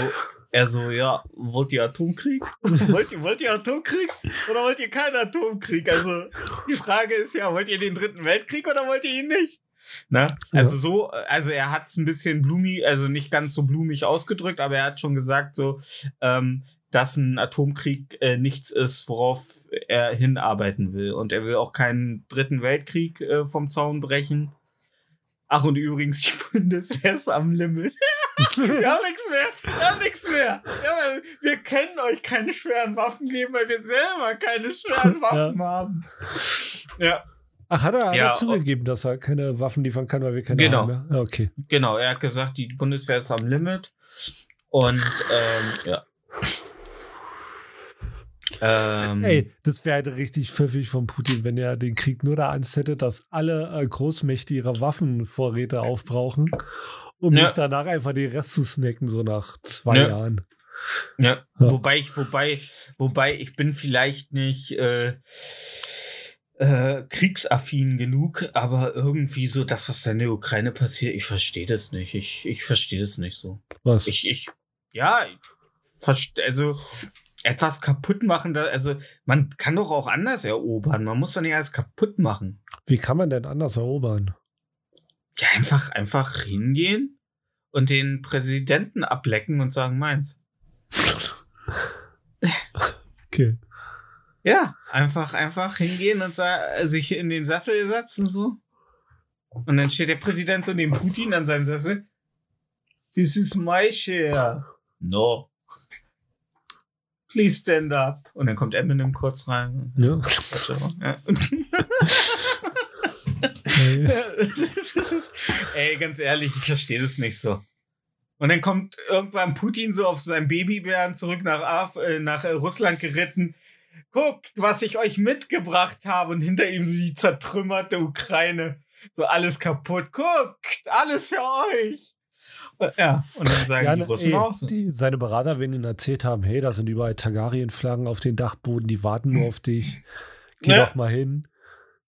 er so, ja, wollt ihr Atomkrieg? wollt, ihr, wollt ihr Atomkrieg? Oder wollt ihr keinen Atomkrieg? Also, die Frage ist ja, wollt ihr den dritten Weltkrieg oder wollt ihr ihn nicht? Ne? Also so, also er hat es ein bisschen blumig, also nicht ganz so blumig ausgedrückt, aber er hat schon gesagt, so, ähm, dass ein Atomkrieg äh, nichts ist, worauf er hinarbeiten will. Und er will auch keinen dritten Weltkrieg äh, vom Zaun brechen. Ach, und übrigens, die Bundeswehr ist am Limit. wir haben nichts mehr. Wir haben nichts mehr. Ja, wir können euch keine schweren Waffen geben, weil wir selber keine schweren Waffen haben. Ja, Ach, hat er, hat Ja, er zugegeben, dass er keine Waffen liefern kann, weil wir keine Genau. haben mehr? Ja, okay. genau. Er hat gesagt, die Bundeswehr ist am Limit. Und, ähm, ja. Ähm, Ey, das wäre halt richtig pfiffig von Putin, wenn er den Krieg nur da Angst hätte, dass alle äh, Großmächte ihre Waffenvorräte aufbrauchen, um Ja. nicht danach einfach den Rest zu snacken, so nach zwei Ja. Jahren. Ja, Ja. wobei ich, wobei, wobei ich bin vielleicht nicht äh, äh, kriegsaffin genug, aber irgendwie so das, was da in der Ukraine passiert, ich verstehe das nicht. Ich, ich verstehe das nicht so. Was? Ich, ich, ja, also etwas kaputt machen, da, also man kann doch auch anders erobern. Man muss doch nicht alles kaputt machen. Wie kann man denn anders erobern? Ja, einfach, einfach hingehen und den Präsidenten ablecken und sagen, meins. Okay. Ja, einfach, einfach hingehen und sich in den Sessel setzen so. Und dann steht der Präsident so neben Putin an seinem Sessel. This is my chair. No. Please stand up. Und dann kommt Eminem kurz rein. Ja. Ja. Ey, ganz ehrlich, ich verstehe das nicht so. Und dann kommt irgendwann Putin so auf seinem Babybären zurück nach, Af äh, nach äh, Russland geritten. Guckt, was ich euch mitgebracht habe. Und hinter ihm so die zertrümmerte Ukraine. So alles kaputt. Guckt, alles für euch. Ja, und dann sagen Ja, die ne, Russen ey, auch so. die, seine Berater werden ihm erzählt haben, hey, da sind überall Targaryen-Flaggen auf den Dachboden, die warten nur auf dich. Geh Ja. doch mal hin.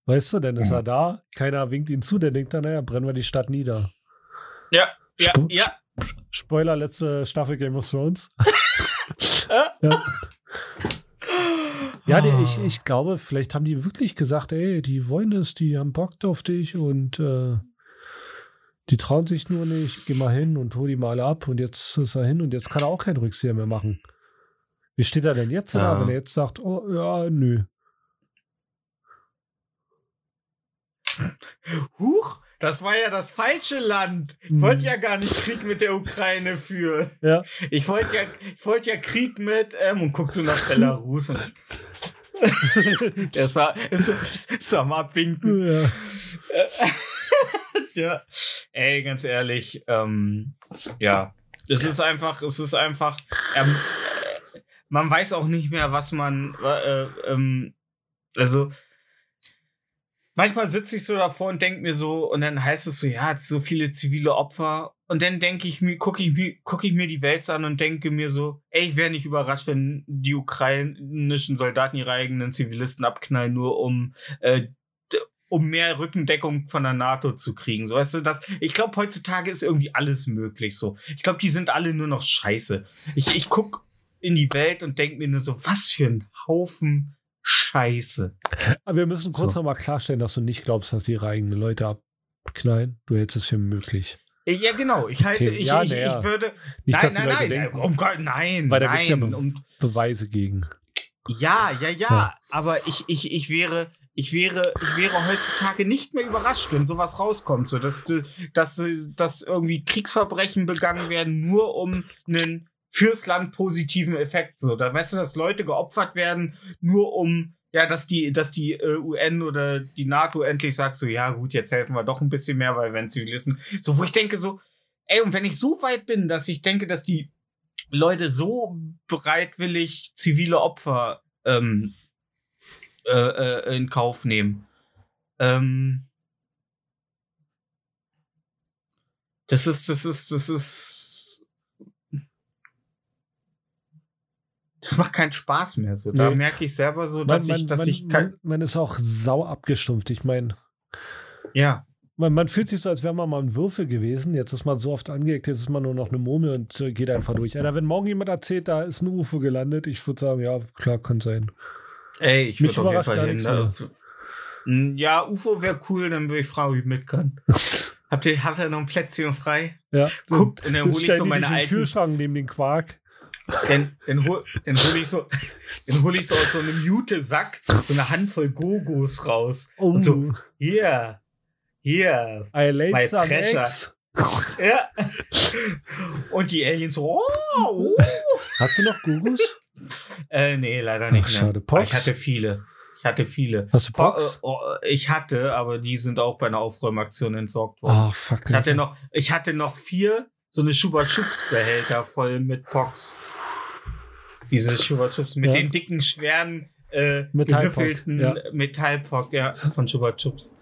Weißt du, dann ist er da, keiner winkt ihn zu, der denkt dann, naja, brennen wir die Stadt nieder. Ja, ja, Sp- ja. Spoiler, letzte Staffel Game of Thrones. Ja. Ja, die, ich, ich glaube, vielleicht haben die wirklich gesagt, ey, die wollen es, die haben Bock auf dich und äh, die trauen sich nur nicht, geh mal hin und hol die mal ab und jetzt ist er hin und jetzt kann er auch keinen Rückzieher mehr machen. Wie steht er denn jetzt da, Ja. wenn er jetzt sagt, oh ja, nö. Huch, das war ja das falsche Land. Ich Mhm. wollte ja gar nicht Krieg mit der Ukraine führen. Ja. Ich wollte ja, ich wollte ja Krieg mit, ähm, und guckt so nach Belarus und er ist, so am Abwinken. ja. ja. Ey, ganz ehrlich, ähm, ja. Es ist einfach, es ist einfach, ähm, äh, man weiß auch nicht mehr, was man, äh, ähm, also, manchmal sitze ich so davor und denke mir so, und dann heißt es so, ja, es so viele zivile Opfer. Und dann denke ich mir, gucke ich mir, gucke ich mir die Welt an und denke mir so, ey, ich wäre nicht überrascht, wenn die ukrainischen Soldaten ihre eigenen Zivilisten abknallen, nur um äh, um mehr Rückendeckung von der NATO zu kriegen. So, weißt du, das, ich glaube, heutzutage ist irgendwie alles möglich so. Ich glaube, die sind alle nur noch scheiße. Ich, ich guck in die Welt und denke mir nur so, was für ein Haufen Scheiße. Aber wir müssen kurz So. nochmal klarstellen, dass du nicht glaubst, dass die ihre eigenen Leute abknallen. Du hältst es für möglich. Ja, genau. Ich halte, Okay, ich, ja, ich, ja. ich würde. Nicht, nein, nein, nein, denken, um Gott, nein, Weil da gibt's ja nein. Be- um, Beweise gegen. ja, ja, ja, Ja. Aber ich, ich, ich wäre, ich wäre, ich wäre heutzutage nicht mehr überrascht, wenn sowas rauskommt, so dass, dass, dass irgendwie Kriegsverbrechen begangen werden, nur um einen fürs Land positiven Effekt. So, da weißt du, dass Leute geopfert werden, nur um ja, dass die, dass die äh, UN oder die NATO endlich sagt, so, ja, gut, jetzt helfen wir doch ein bisschen mehr, weil wenn Zivilisten, so, wo ich denke, so, ey, und wenn ich so weit bin, dass ich denke, dass die Leute so bereitwillig zivile Opfer ähm, äh, äh, in Kauf nehmen, ähm, das ist, das ist, das ist, das macht keinen Spaß mehr. So, da Nee. merke ich selber so, dass ich, dass man, ich kein, man, man ist auch sau abgestumpft. Ich meine, ja. man, man fühlt sich so, als wäre man mal ein Würfel gewesen. Jetzt ist man so oft angeeckt, jetzt ist man nur noch eine Murmel und äh, geht einfach durch. Alter, wenn morgen jemand erzählt, da ist ein UFO gelandet, ich würde sagen, ja, klar, kann sein. Ey, ich würde auf jeden Fall hin. Ne? Mm, Ja, UFO wäre cool, dann würde ich fragen, ich mit kann. Habt ihr, habt ihr noch ein Plätzchen frei? Ja, Guckt, und dann hole ich so meine alten. Kühlschrank neben den Quark. Dann, dann, hol, dann hole ich so, dann hole ich so aus so einem Jute-Sack so eine Handvoll Gogos raus. Oh, Und so, hier, hier, I laid my some treasure. eggs. ja. Und die Aliens so, oh, oh. Hast du noch Gurus? Äh, nee, leider nicht. Ach, schade. Pox? Ich hatte viele. Ich hatte viele. Hast du Po- Pox? äh, oh, ich hatte, aber die sind auch bei einer Aufräumaktion entsorgt worden. Oh, fuck. Ich hatte noch, ich hatte noch vier so eine Schuber Chups Behälter voll mit Pox. Diese Schuber Chups mit Ja. den dicken, schweren, äh, Metallpock, geriffelten ja. Metallpock, ja, von Schuber Chups.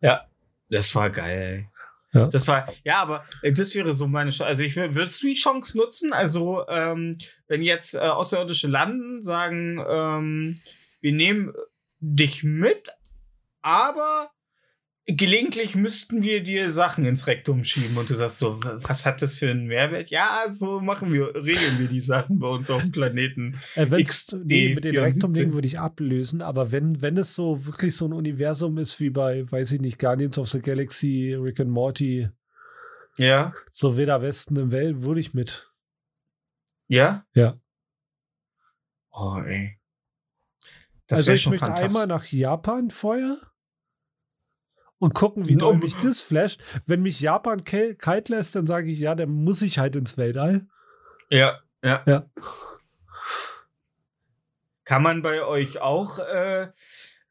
Ja, das war geil. Ja. Das war, ja, aber äh, das wäre so meine Chance. Also ich wür- würdest du die Chance nutzen? Also, ähm, wenn jetzt äh, Außerirdische landen, sagen, ähm, wir nehmen dich mit, aber gelegentlich müssten wir dir Sachen ins Rektum schieben und du sagst so, was hat das für einen Mehrwert? Ja, so machen wir, regeln wir die Sachen bei uns auf dem Planeten. Äh, XD nee, mit dem 74. Rektum-Ding würde ich ablösen, aber wenn, wenn es so wirklich so ein Universum ist wie bei, weiß ich nicht, Guardians of the Galaxy, Rick and Morty, Ja? so Wilder Westen im Welt, würde ich mit. Ja? Ja. Oh, ey. Das also ich möchte einmal nach Japan vorher und gucken, wie Um- doll mich das flasht. Wenn mich Japan kalt lässt, dann sage ich, ja, dann muss ich halt ins Weltall. Ja, ja. Ja. Kann man bei euch auch äh,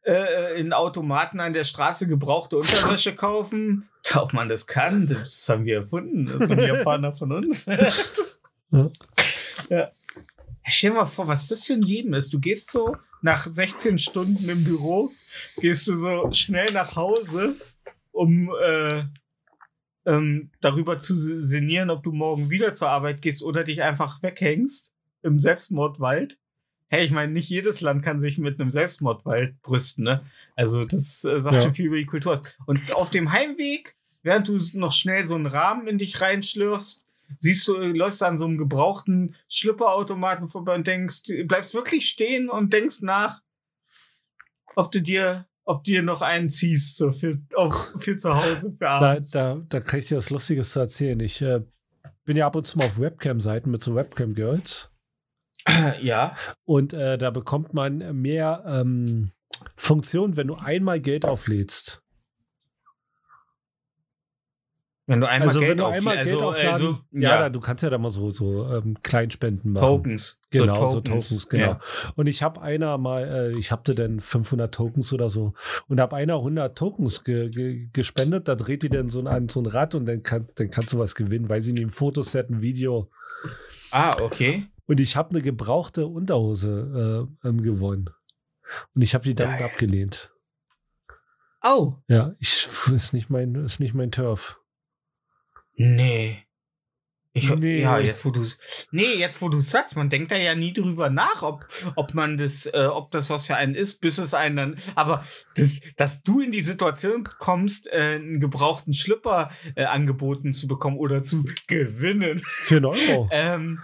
äh, in Automaten an der Straße gebrauchte Unterwäsche kaufen? Ob man das kann, das haben wir erfunden. Das sind Japaner von uns. Ja. ja. Stell dir mal vor, was das für ein Leben ist. Du gehst so nach 16 Stunden im Büro, gehst du so schnell nach Hause, um äh, ähm, darüber zu sinnieren, ob du morgen wieder zur Arbeit gehst oder dich einfach weghängst im Selbstmordwald. Hey, ich meine, nicht jedes Land kann sich mit einem Selbstmordwald brüsten, ne? Also, das äh, sagt Ja. schon viel über die Kultur aus. Und auf dem Heimweg, während du noch schnell so einen Rahmen in dich reinschlürfst, siehst du, äh, läufst du an so einem gebrauchten Schlüpperautomaten vorbei und denkst, du bleibst wirklich stehen und denkst nach, ob du dir, ob dir noch einen ziehst, so für, auf, für zu Hause, für Da, abends. da, da kann ich dir was Lustiges zu erzählen. Ich äh, bin ja ab und zu mal auf Webcam-Seiten mit so Webcam-Girls. ja. Und äh, da bekommt man mehr ähm, Funktionen, wenn du einmal Geld auflädst. Wenn du einmal also Geld du einmal Geld also, aufladen, also, ja, ja, Da, du kannst ja da mal so, so ähm, Kleinspenden machen. Tokens. Genau, so Tokens, genau. Ja. Und ich habe einer mal, äh, ich hatte dann 500 Tokens oder so und habe einer 100 Tokens ge ge gespendet. Da dreht die dann so an so ein Rad und dann, kann, dann kannst du was gewinnen, weil sie ein Fotoset, ein Video. Ah, okay. Und ich habe eine gebrauchte Unterhose äh, ähm, gewonnen. Und ich habe die dann Geil. abgelehnt. Oh, Ja, ich, ist nicht mein, ist nicht mein Turf. Nee. Ich, Nee. Ja, jetzt wo du nee, jetzt wo du sagst, man denkt da ja nie drüber nach, ob, ob man das, äh, ob das was für einen ist, bis es einen dann. Aber das, dass du in die Situation kommst, äh, einen gebrauchten Schlüpper äh, angeboten zu bekommen oder zu gewinnen, Für einen Euro. ähm,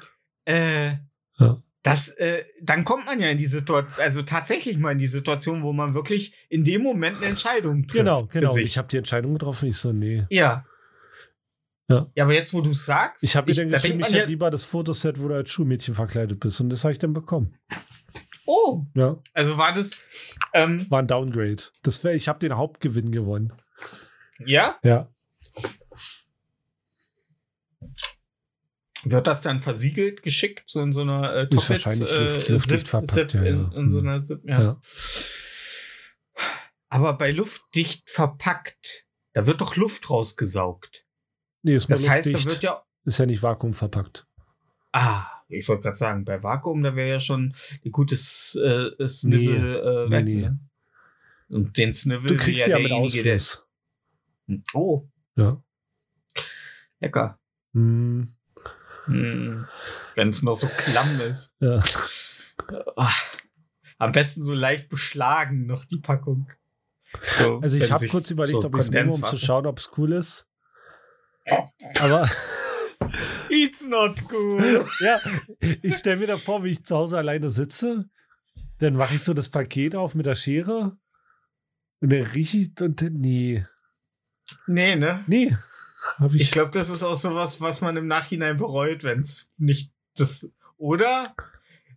äh, Ja. das, äh, dann kommt man ja in die Situation, also tatsächlich mal in die Situation, wo man wirklich in dem Moment eine Entscheidung trifft. genau, genau. Ich habe die Entscheidung getroffen. Ich so, nee. Ja. Ja. Ja, aber jetzt, wo du sagst, Ich habe mir dann da geschrieben, ich hätte lieber das Fotoset, wo du als Schulmädchen verkleidet bist. Und das habe ich dann bekommen. oh, Ja, also war das, ähm, war ein Downgrade. Das wär, ich habe den Hauptgewinn gewonnen. ja, Ja. wird das dann versiegelt, geschickt, so in so einer äh, Ist wahrscheinlich äh, luft- luftdicht Zip, verpackt, Zip ja, in, ja. in so Mhm. einer Zip, ja. Ja. Aber bei luftdicht verpackt, da wird doch Luft rausgesaugt. Nee, ist mal Das heißt, da wird ja, Ist ja nicht vakuumverpackt. ah, ich wollte gerade sagen, bei Vakuum, da wäre ja schon ein gutes äh, Snivel äh, Nee, weg, nee. ne? Und den Snivel Du kriegst ja, mit derjenige, der- Ausfluss. Oh, Ja. lecker. Hm, Hm. Wenn es noch so klamm ist. ja. Ah, am besten so leicht beschlagen noch die Packung. So, Also ich habe kurz überlegt, so ob ich es nehme, um zu schauen, ob es cool ist. Aber It's not cool. ja, ich stelle mir da vor, wie ich zu Hause alleine sitze. Dann mache ich so das Paket auf mit der Schere. Und dann rieche ich und dann, nee. nee, ne? Nee. Hab ich, Ich glaube, das ist auch sowas, was man im Nachhinein bereut, wenn es nicht das. Oder?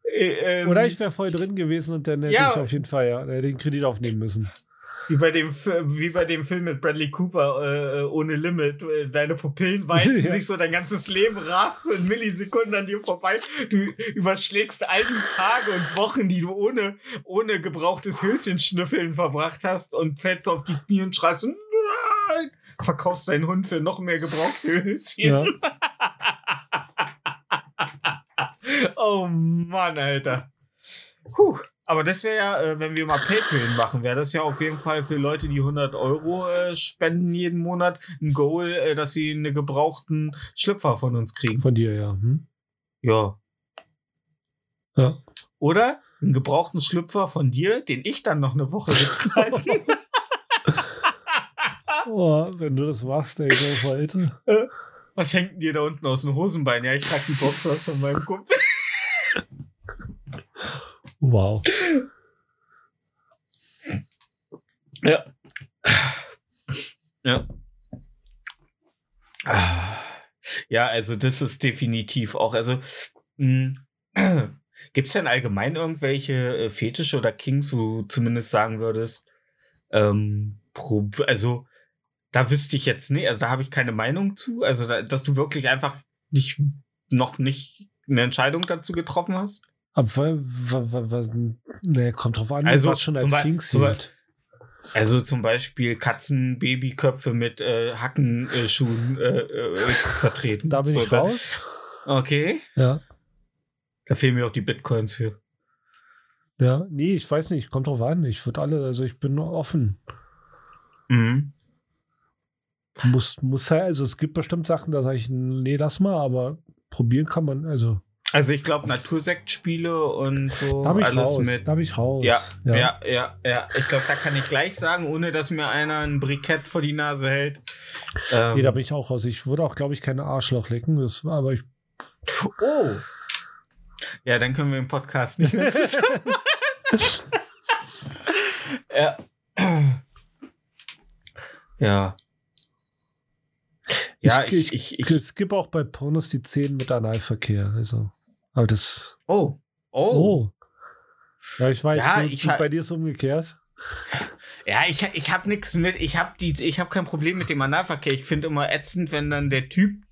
Äh, ähm, Oder ich wäre voll drin gewesen und dann hätte Ja. ich auf jeden Fall ja, den Kredit aufnehmen müssen. Wie, bei dem, wie bei dem Film mit Bradley Cooper äh, ohne Limit. äh, Deine Pupillen weiten Ja. sich so, dein ganzes Leben rast so in Millisekunden an dir vorbei. Du überschlägst all die Tage und Wochen, die du ohne, ohne gebrauchtes Höschenschnüffeln verbracht hast und fällst auf die Knie und schreist. Nein! Verkaufst deinen Hund für noch mehr gebrauchte Höschen. Ja. Oh Mann, Alter. Puh. Aber das wäre ja, äh, wenn wir mal Patreon machen, wäre das ja auf jeden Fall für Leute, die 100 Euro äh, spenden jeden Monat, ein Goal, äh, dass sie einen gebrauchten Schlüpfer von uns kriegen. Von dir, ja. Hm? Ja. Ja. Oder einen gebrauchten Schlüpfer von dir, den ich dann noch eine Woche mittrage. Oh, wenn du das machst, ey, so heute. Was hängt denn dir da unten aus dem Hosenbein? Ja, ich trage die Boxers von meinem Kumpel. Wow. Ja. Ja. Ja, also das ist definitiv auch, also gibt es denn allgemein irgendwelche äh, Fetische oder Kings, wo du zumindest sagen würdest, ähm, also da wüsste ich jetzt nicht, also da habe ich keine Meinung zu, also da, dass du wirklich einfach nicht, noch nicht eine Entscheidung dazu getroffen hast? Aber ne, kommt drauf an, Also, was schon als zum Be- King zum. Also zum Beispiel Katzen, Babyköpfe mit äh, Hackenschuhen äh, äh, zertreten. Da bin So, ich raus. Okay. Ja. Da fehlen mir auch die Bitcoins für. Ja, nee, ich weiß nicht, kommt drauf an. Ich würde alle, also ich bin offen. Mhm. Muss, muss halt, also es gibt bestimmt Sachen, da sage ich, nee, lass mal, aber probieren kann man, also Also ich glaube Natursektspiele und so da habe ich alles raus. mit. Da habe ich raus. Ja, ja, ja, ja, Ich glaube, da kann ich gleich sagen, ohne dass mir einer ein Brikett vor die Nase hält. Ähm, Nee, da bin ich auch raus. Ich würde auch, glaube ich, keine Arschloch lecken. Das war, aber ich. oh. Ja, dann können wir im Podcast nicht mehr zusammen. ja. Ja. Ja, ich, ich, ich, es gibt auch bei Pornos die Zehen mit Analverkehr. Also. Aber das. oh, oh, Oh. Ja, ich weiß, Ja, du, ich bei dir ist es umgekehrt. Ja, ich, ich habe nichts mit, ich habe die, ich habe kein Problem mit dem Analverkehr. Ich finde immer ätzend, wenn dann der Typ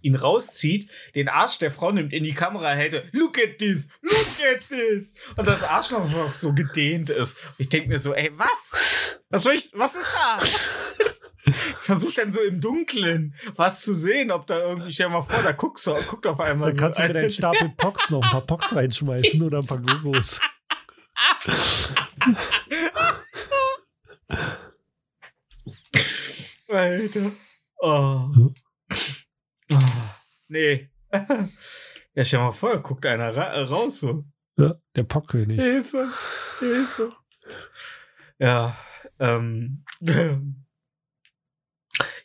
ihn rauszieht, den Arsch der Frau nimmt, in die Kamera hält, look at this, look at this, und das Arschloch noch so gedehnt ist. Ich denke mir so, ey, was? Was soll ich, was ist da? Ich versuche dann so im Dunkeln was zu sehen, ob da irgendwie, stell mal vor, da guckst du, guckt auf einmal Dann so kannst du mit ein- deinen Stapel Pox noch ein paar Pox reinschmeißen oder ein paar Gurus. Alter. Oh. oh. Nee. Ja, stell mal vor, da guckt einer ra raus so. Ja, der Pockkönig. Hilfe, Hilfe. Ja, ähm.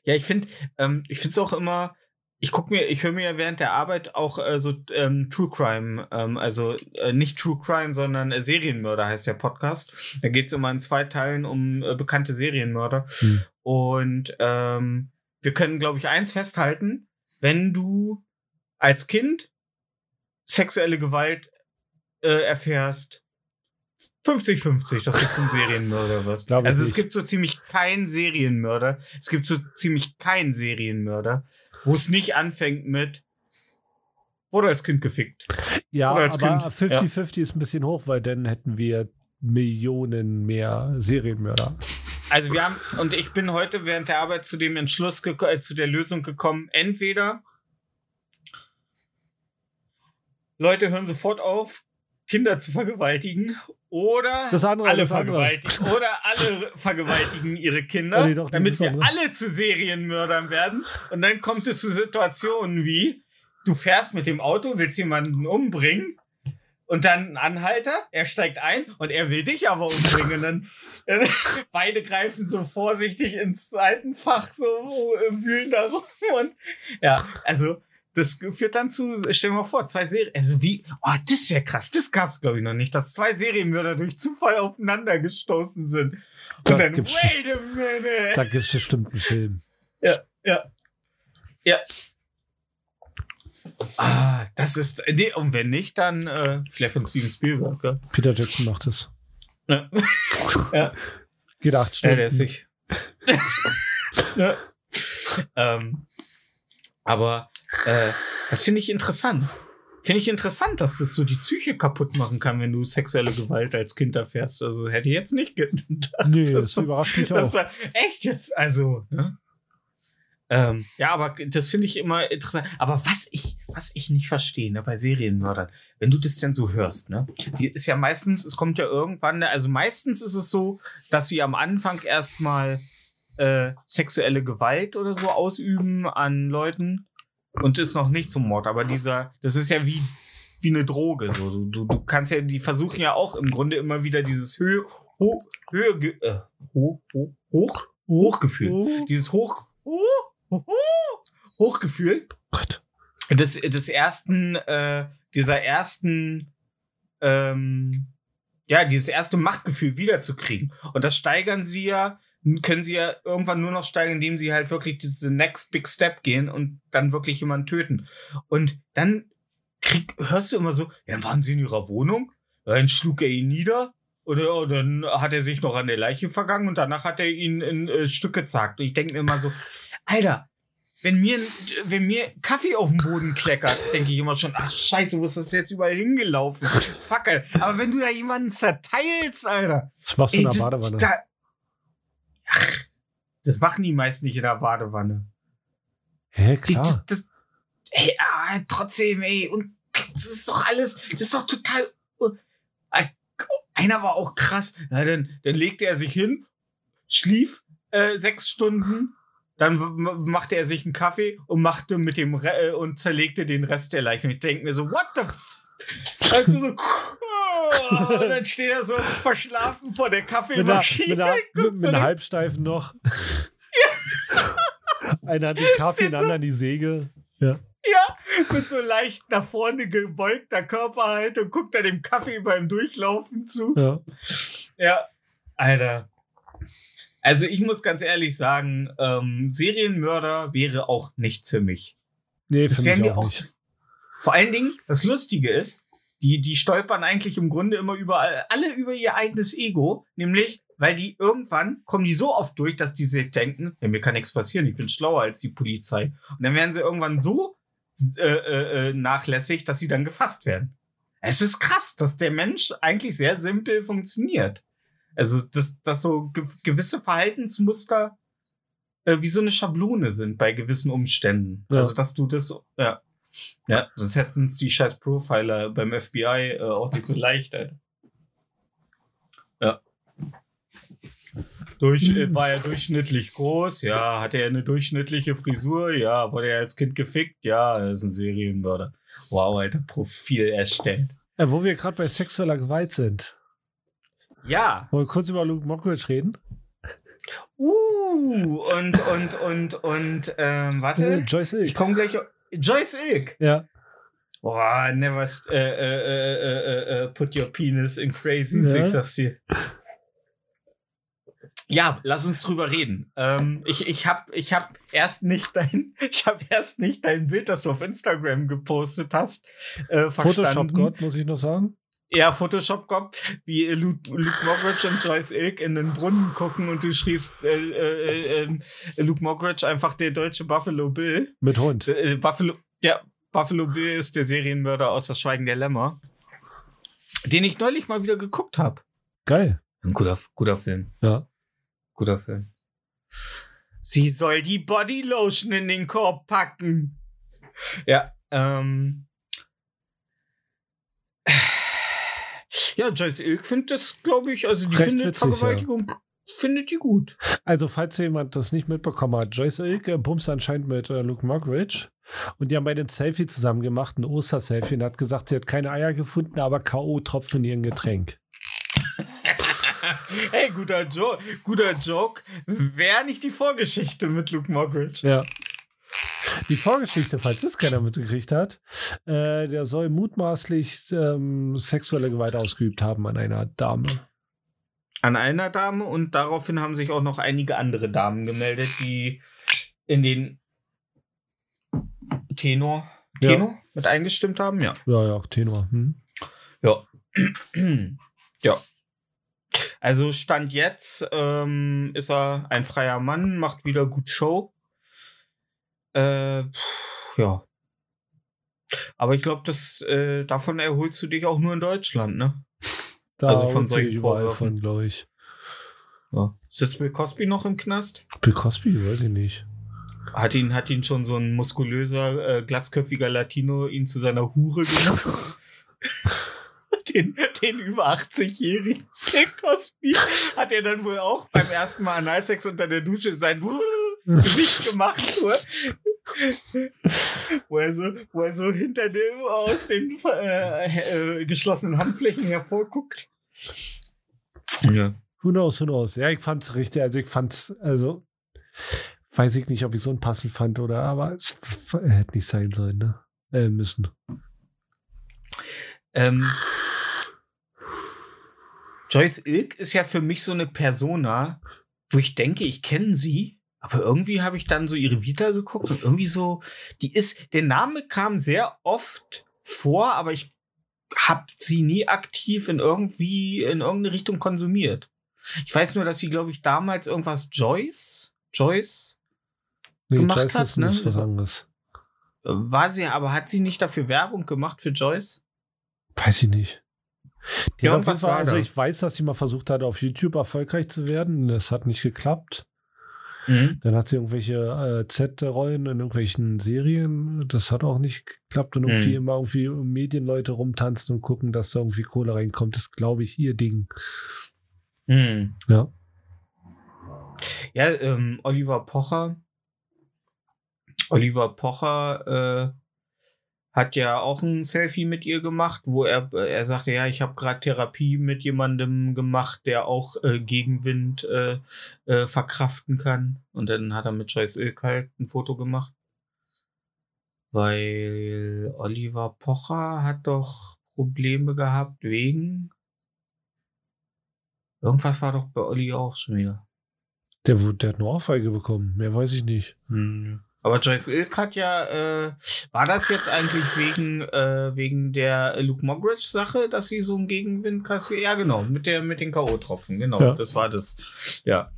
Ja, ich finde, ähm, ich finde es auch immer, ich gucke mir, ich höre mir ja während der Arbeit auch äh, so ähm, True Crime, ähm, also äh, nicht True Crime, sondern äh, Serienmörder heißt der Podcast. Da geht es immer in zwei Teilen um äh, bekannte Serienmörder. Hm. Und ähm, wir können, glaube ich, eins festhalten, wenn du als Kind sexuelle Gewalt äh, erfährst, 50-50, dass du zum Serienmörder wirst. Glaub ich also es nicht. gibt so ziemlich keinen Serienmörder. Es gibt so ziemlich keinen Serienmörder, wo es nicht anfängt mit wurde als Kind gefickt. Ja, aber Kind, 50-50 ist ein bisschen hoch, weil dann hätten wir Millionen mehr Serienmörder. Also wir haben, und ich bin heute während der Arbeit zu dem Entschluss, äh, zu der Lösung gekommen, entweder Leute hören sofort auf, Kinder zu vergewaltigen, oder andere, alle vergewaltigen, oder alle vergewaltigen ihre Kinder, nee, doch, damit wir andere. alle zu Serienmördern werden. Und dann kommt es zu Situationen wie, du fährst mit dem Auto, willst jemanden umbringen, und dann ein Anhalter, er steigt ein und er will dich aber umbringen. Dann, äh, beide greifen so vorsichtig ins Seitenfach, so äh, wühlen da rum. Und ja, also das führt dann zu, stell dir mal vor, zwei Serien, also wie, oh, das wäre krass, das gab's glaube ich noch nicht, dass zwei Serienmörder durch Zufall aufeinander gestoßen sind. Und Da dann, gibt's wait a minute. Da gibt es bestimmt einen Film. Ja, ja. Ja. Ah, das ist, nee, und wenn nicht, dann äh, vielleicht von Steven Spielberg, ja. Peter Jackson macht es. Ja. ja. Geht acht Ja, Stunden. der ist sich. ja. ähm, aber äh, das finde ich interessant. Finde ich interessant, dass das so die Psyche kaputt machen kann, wenn du sexuelle Gewalt als Kind erfährst. Also hätte ich jetzt nicht gedacht. nee, dass das überrascht mich auch. da- echt jetzt? Also, ne? Ähm, ja, aber das finde ich immer interessant. Aber was ich, was ich nicht verstehe, ne, bei Serienmördern, wenn du das denn so hörst, ne, die ist ja meistens, es kommt ja irgendwann, ne, also meistens ist es so, dass sie am Anfang erstmal äh, sexuelle Gewalt oder so ausüben an Leuten und ist noch nicht zum Mord. Aber dieser, das ist ja wie, wie eine Droge. So. Du, du, du kannst ja, die versuchen ja auch im Grunde immer wieder dieses Höhe, ho, Höhe, äh, ho, ho, hoch, Hochgefühl. Oh Dieses Hoch, ho, ho, ho, Hochgefühl Gott. des, des ersten, äh, dieser ersten, ähm, ja, dieses erste Machtgefühl wiederzukriegen. Und das steigern sie ja, können sie ja irgendwann nur noch steigern, indem sie halt wirklich diese Next Big Step gehen und dann wirklich jemanden töten. Und dann krieg, hörst du immer so, ja, dann waren sie in ihrer Wohnung, dann schlug er ihn nieder. Oder ja, dann hat er sich noch an der Leiche vergangen und danach hat er ihn in äh, Stücke zackt. Und ich denke mir immer so, Alter, wenn mir, wenn mir Kaffee auf dem Boden kleckert, denke ich immer schon, ach scheiße, wo ist das jetzt überall hingelaufen? Alter. Aber wenn du da jemanden zerteilst, Alter. Das machst du ey, in der Badewanne. Da, ach, das machen die meist nicht in der Badewanne. Hä, Die, klar. das, das, ey, ah, trotzdem, ey, und das ist doch alles, das ist doch total. uh, Einer war auch krass. Ja, dann, dann legte er sich hin, schlief äh, sechs Stunden, dann machte er sich einen Kaffee und machte mit dem Re äh, und zerlegte den Rest der Leiche. Und ich denke mir so, what the f- Weißt du, so, und dann steht er so verschlafen vor der einer, Kaffeemaschine. mit einer, mit, guckt mit einer den- Halbsteifen noch. Einer hat den Kaffee, den anderen die Säge. Ja. Ja, mit so leicht nach vorne gebeugter Körperhaltung, guckt er dem Kaffee beim Durchlaufen zu. ja. Ja, Alter. Also ich muss ganz ehrlich sagen, ähm, Serienmörder wäre auch nichts für mich. Nee, Das finde wäre ich mir auch nicht. Vor allen Dingen, das Lustige ist, die, die stolpern eigentlich im Grunde immer überall, alle über ihr eigenes Ego, nämlich, weil die irgendwann kommen die so oft durch, dass die sich denken, ja, mir kann nichts passieren, ich bin schlauer als die Polizei. Und dann werden sie irgendwann so äh, äh, äh, nachlässig, dass sie dann gefasst werden. Es ist krass, dass der Mensch eigentlich sehr simpel funktioniert. Also, dass, dass so ge gewisse Verhaltensmuster äh, wie so eine Schablone sind bei gewissen Umständen. Ja. Also, dass du das, ja. Ja, das hätten es die scheiß Profiler beim FBI äh, auch nicht so leicht, Alter. Ja. Durch, äh, war er durchschnittlich groß? Ja. Hatte er eine durchschnittliche Frisur? Ja. Wurde er als Kind gefickt? Ja. Er ist ein Serienmörder. Wow, Alter, Profil erstellt. Äh, wo wir gerade bei sexueller Gewalt sind. Ja. Wollen wir kurz über Luke Mockridge reden? Uh, und, und, und, und, ähm, Äh, warte. Joyce Ich Ilk. komme gleich. Joyce Ilk. Ja. Boah, never äh, äh, äh, äh, äh, äh, put your penis in crazy, Ja. ich sag's dir. Ja, lass uns drüber reden. Ähm, ich, ich hab, ich hab erst nicht dein, ich hab erst nicht dein Bild, das du auf Instagram gepostet hast, äh, verstanden. Photoshop Gott, muss ich noch sagen. Ja, Photoshop kommt, wie äh, Luke, Luke Mockridge und Joyce Ilk in den Brunnen gucken und du schriebst äh, äh, äh, äh, Luke Mockridge einfach der deutsche Buffalo Bill. Mit Hund. Äh, Buffalo, ja, Buffalo Bill ist der Serienmörder aus Das Schweigen der Lämmer, den ich neulich mal wieder geguckt habe. Geil. Ein guter, guter Film. Ja. Guter Film. Sie soll die Bodylotion in den Korb packen. Ja, ähm. Ja, Joyce Ilk findet das, glaube ich, also die Recht findet witzig, ja. Vergewaltigung, findet die gut. Also, falls jemand das nicht mitbekommen hat, Joyce Ilk äh, bumst anscheinend mit äh, Luke Mockridge. Und die haben beide ein Selfie zusammen gemacht, ein Oster-Selfie, und hat gesagt, sie hat keine Eier gefunden, aber K.O.-Tropfen in ihrem Getränk. Hey, guter, jo guter Joke. Wäre nicht die Vorgeschichte mit Luke Mockridge. Ja. Die Vorgeschichte, falls das keiner mitgekriegt hat, äh, der soll mutmaßlich ähm, sexuelle Gewalt ausgeübt haben an einer Dame. An einer Dame und daraufhin haben sich auch noch einige andere Damen gemeldet, die in den Tenor, Ja. Tenor mit eingestimmt haben. Ja. Ja, ja, auch Tenor. Hm? Ja. ja. Also Stand jetzt ähm, ist er ein freier Mann, macht wieder gut Show. Äh, pff, ja. Aber ich glaube, das äh, davon erholst du dich auch nur in Deutschland, ne? Da Also von solchen überall Vorwürfen. von, glaube ich. Ja. Sitzt Bill Cosby noch im Knast? Bill Cosby, weiß ich nicht. Hat ihn, hat ihn schon so ein muskulöser, äh, glatzköpfiger Latino ihn zu seiner Hure gemacht? den, den über 80-jährigen Bill Cosby hat er dann wohl auch beim ersten Mal Analsex unter der Dusche sein Gesicht gemacht, er, wo er so, wo er so hinter dem aus den äh, äh, geschlossenen Handflächen hervorguckt. Ja. Who knows, who knows. Ja, ich fand's richtig. Also, ich fand's, also, weiß ich nicht, ob ich so ein Passel fand oder, aber es hätte nicht sein sollen, ne? Äh, müssen. Ähm, Joyce Ilk ist ja für mich so eine Persona, wo ich denke, ich kenne sie, aber irgendwie habe ich dann so ihre Vita geguckt und irgendwie so, die ist, der Name kam sehr oft vor, aber ich habe sie nie aktiv in irgendwie in irgendeine Richtung konsumiert. Ich weiß nur, dass sie, glaube ich, damals irgendwas Joyce, Joyce Nee, Gemacht Joyce hat, ist ne? nicht was anderes. war sie, aber hat sie nicht dafür Werbung gemacht für Joyce? Weiß ich nicht. Die Ja, hat und auf was jeden Fall- war also ich weiß, dass sie mal versucht hat, auf YouTube erfolgreich zu werden. Das hat nicht geklappt. Mhm. Dann hat sie irgendwelche äh, Z-Rollen in irgendwelchen Serien. Das hat auch nicht geklappt. Und irgendwie Mhm. immer irgendwie Medienleute rumtanzen und gucken, dass da irgendwie Kohle reinkommt. Das ist, glaube ich, ihr Ding. Mhm. Ja. Ja, ähm, Oliver Pocher. Oliver Pocher äh, hat ja auch ein Selfie mit ihr gemacht, wo er, er sagte, ja, ich habe gerade Therapie mit jemandem gemacht, der auch äh, Gegenwind äh, äh, verkraften kann. Und dann hat er mit Joyce Ilk halt ein Foto gemacht. Weil Oliver Pocher hat doch Probleme gehabt wegen. Irgendwas war doch bei Olli auch schon wieder. Der, der hat eine Ohrfeige bekommen. Mehr weiß ich nicht. Hm. Aber Joyce Ilk hat ja, äh, war das jetzt eigentlich wegen, äh, wegen der Luke Moggridge Sache, dass sie so einen Gegenwind kassiert? Ja, genau, mit der, mit den K.O.-Tropfen, genau, Ja. das war das. Ja.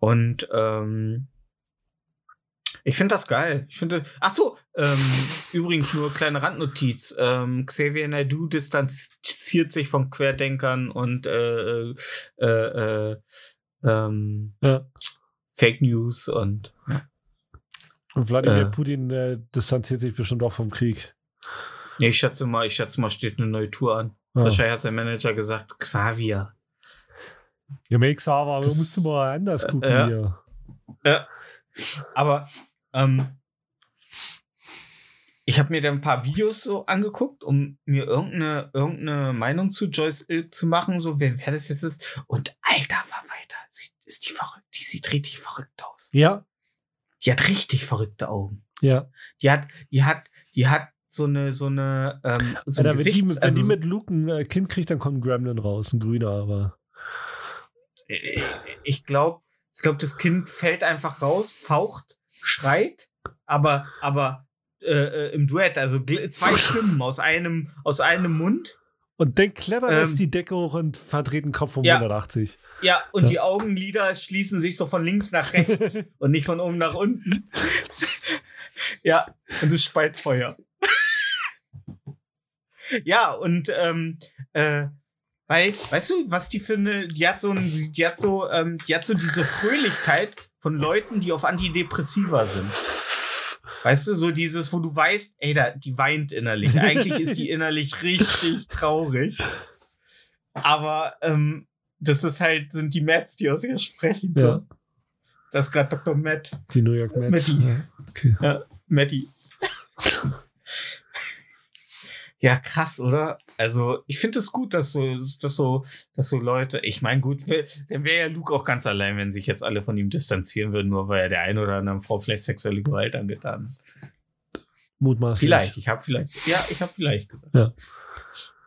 Und, ähm, ich finde das geil. Ich finde, ach so, ähm, übrigens nur kleine Randnotiz. Ähm, Xavier Naidoo distanziert sich von Querdenkern und, äh, äh, äh, ähm, Ja. Fake News und, Und Wladimir Äh. Putin äh, distanziert sich bestimmt auch vom Krieg. Nee, ich schätze mal, ich schätze mal, steht eine neue Tour an. Ja. Wahrscheinlich hat sein Manager gesagt, Xavier. Ja, Make aber Das- musst du mal anders gucken ja. hier. Ja. Aber ähm, ich habe mir da ein paar Videos so angeguckt, um mir irgendeine, irgendeine Meinung zu Joyce Ilk zu machen, so wer, wer das jetzt ist. Und alter Verwalter, sie, ist die verrückt, die sieht richtig verrückt aus. Ja, Die hat richtig verrückte Augen. ja. Die hat, die hat, die hat so eine, so eine, ähm, so ein Alter, wenn, die, wenn also die so- mit Luke ein äh, Kind kriegt, dann kommt ein Gremlin raus, ein grüner, aber. Ich glaube, ich glaube, das Kind fällt einfach raus, faucht, schreit, aber, aber äh, äh, im Duett, also zwei Stimmen aus einem, aus einem Mund. Und dann klettert Ähm, es die Decke hoch und verdreht einen Kopf um Ja. 180. Ja, und Ja. die Augenlider schließen sich so von links nach rechts und nicht von oben nach unten. ja, und es speit Feuer. ja, und ähm, äh, weil, weißt du, was die für eine, die hat so ein, die hat so, ähm, die hat so diese Fröhlichkeit von Leuten, die auf Antidepressiva sind. Weißt du, so dieses, wo du weißt, ey, da, die weint innerlich. Eigentlich ist die innerlich richtig traurig. Aber ähm, das ist halt, sind die Mets, die aus ihr sprechen. So. Ja. Das ist gerade Dr. Matt. Die New York Mets. Matty. Ja, okay. Matty. ja, krass, oder? Also, ich finde es gut, dass so, dass so, dass so Leute, ich meine, gut, dann wäre ja Luke auch ganz allein, wenn sich jetzt alle von ihm distanzieren würden, nur weil er der einen oder anderen Frau vielleicht sexuelle Gewalt angetan hat. Mutmaßlich. Vielleicht, ich habe vielleicht, ja, ich habe vielleicht gesagt. Ja.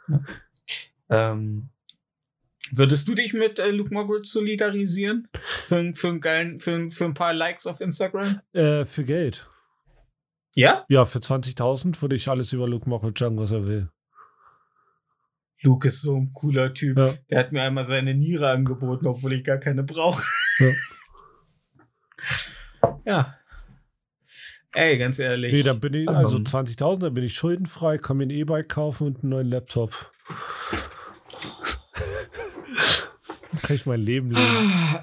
Ja. Ähm, würdest du dich mit äh, Luke Moggridge solidarisieren? Für, ein- für, einen geilen, für, für ein paar Likes auf Instagram? Äh, für Geld. Ja? Ja, für 20.000 würde ich alles über Luke Mockridge sagen, was er will. Luke ist so ein cooler Typ. Ja. Der hat mir einmal seine Niere angeboten, obwohl ich gar keine brauche. Ja. ja. Ey, ganz ehrlich. Nee, dann bin ich, also Ähm. 20.000, dann bin ich schuldenfrei, kann mir ein E-Bike kaufen und einen neuen Laptop. Dann kann ich mein Leben leben.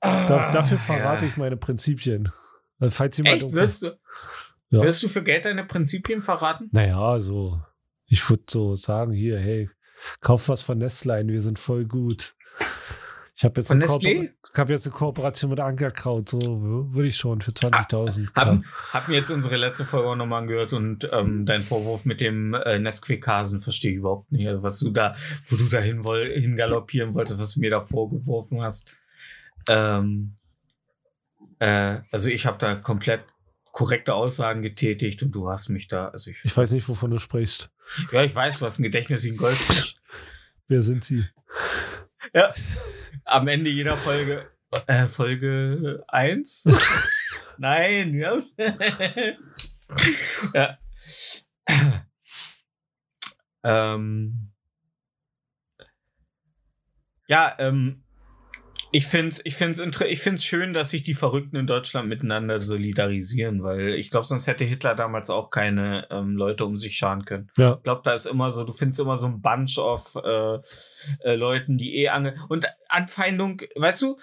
Da, dafür verrate ich meine Prinzipien. Also, falls jemand Echt? Wirst du, Ja. wirst du für Geld deine Prinzipien verraten? Naja, so. Ich würde so sagen, hier, hey, kauf was von Nestlein, wir sind voll gut. Ich habe jetzt, hab jetzt eine Kooperation mit Ankerkraut, so würde ich schon für 20.000. Hab, klar. hab mir jetzt unsere letzte Folge auch nochmal angehört und ähm, dein Vorwurf mit dem äh, Nesquik-Hasen verstehe ich überhaupt nicht. Also, was du da, wo du da hingaloppieren wolltest, was du mir da vorgeworfen hast. Ähm, äh, also ich habe da komplett korrekte Aussagen getätigt und du hast mich da, also ich, Ich weiß nicht, wovon du sprichst. Ja, ich weiß, du hast ein Gedächtnis wie ein Goldfisch. Wer sind sie? ja. Am Ende jeder Folge, äh, Folge 1? Nein, ja. ja. ähm. Ja, ähm, ich finde es ich find's ich find's schön, dass sich die Verrückten in Deutschland miteinander solidarisieren, weil ich glaube, sonst hätte Hitler damals auch keine ähm, Leute um sich scharen können. Ja. Ich glaube, da ist immer so, du findest immer so ein Bunch of äh, äh, Leuten, die eh ange... Und Anfeindung, weißt du,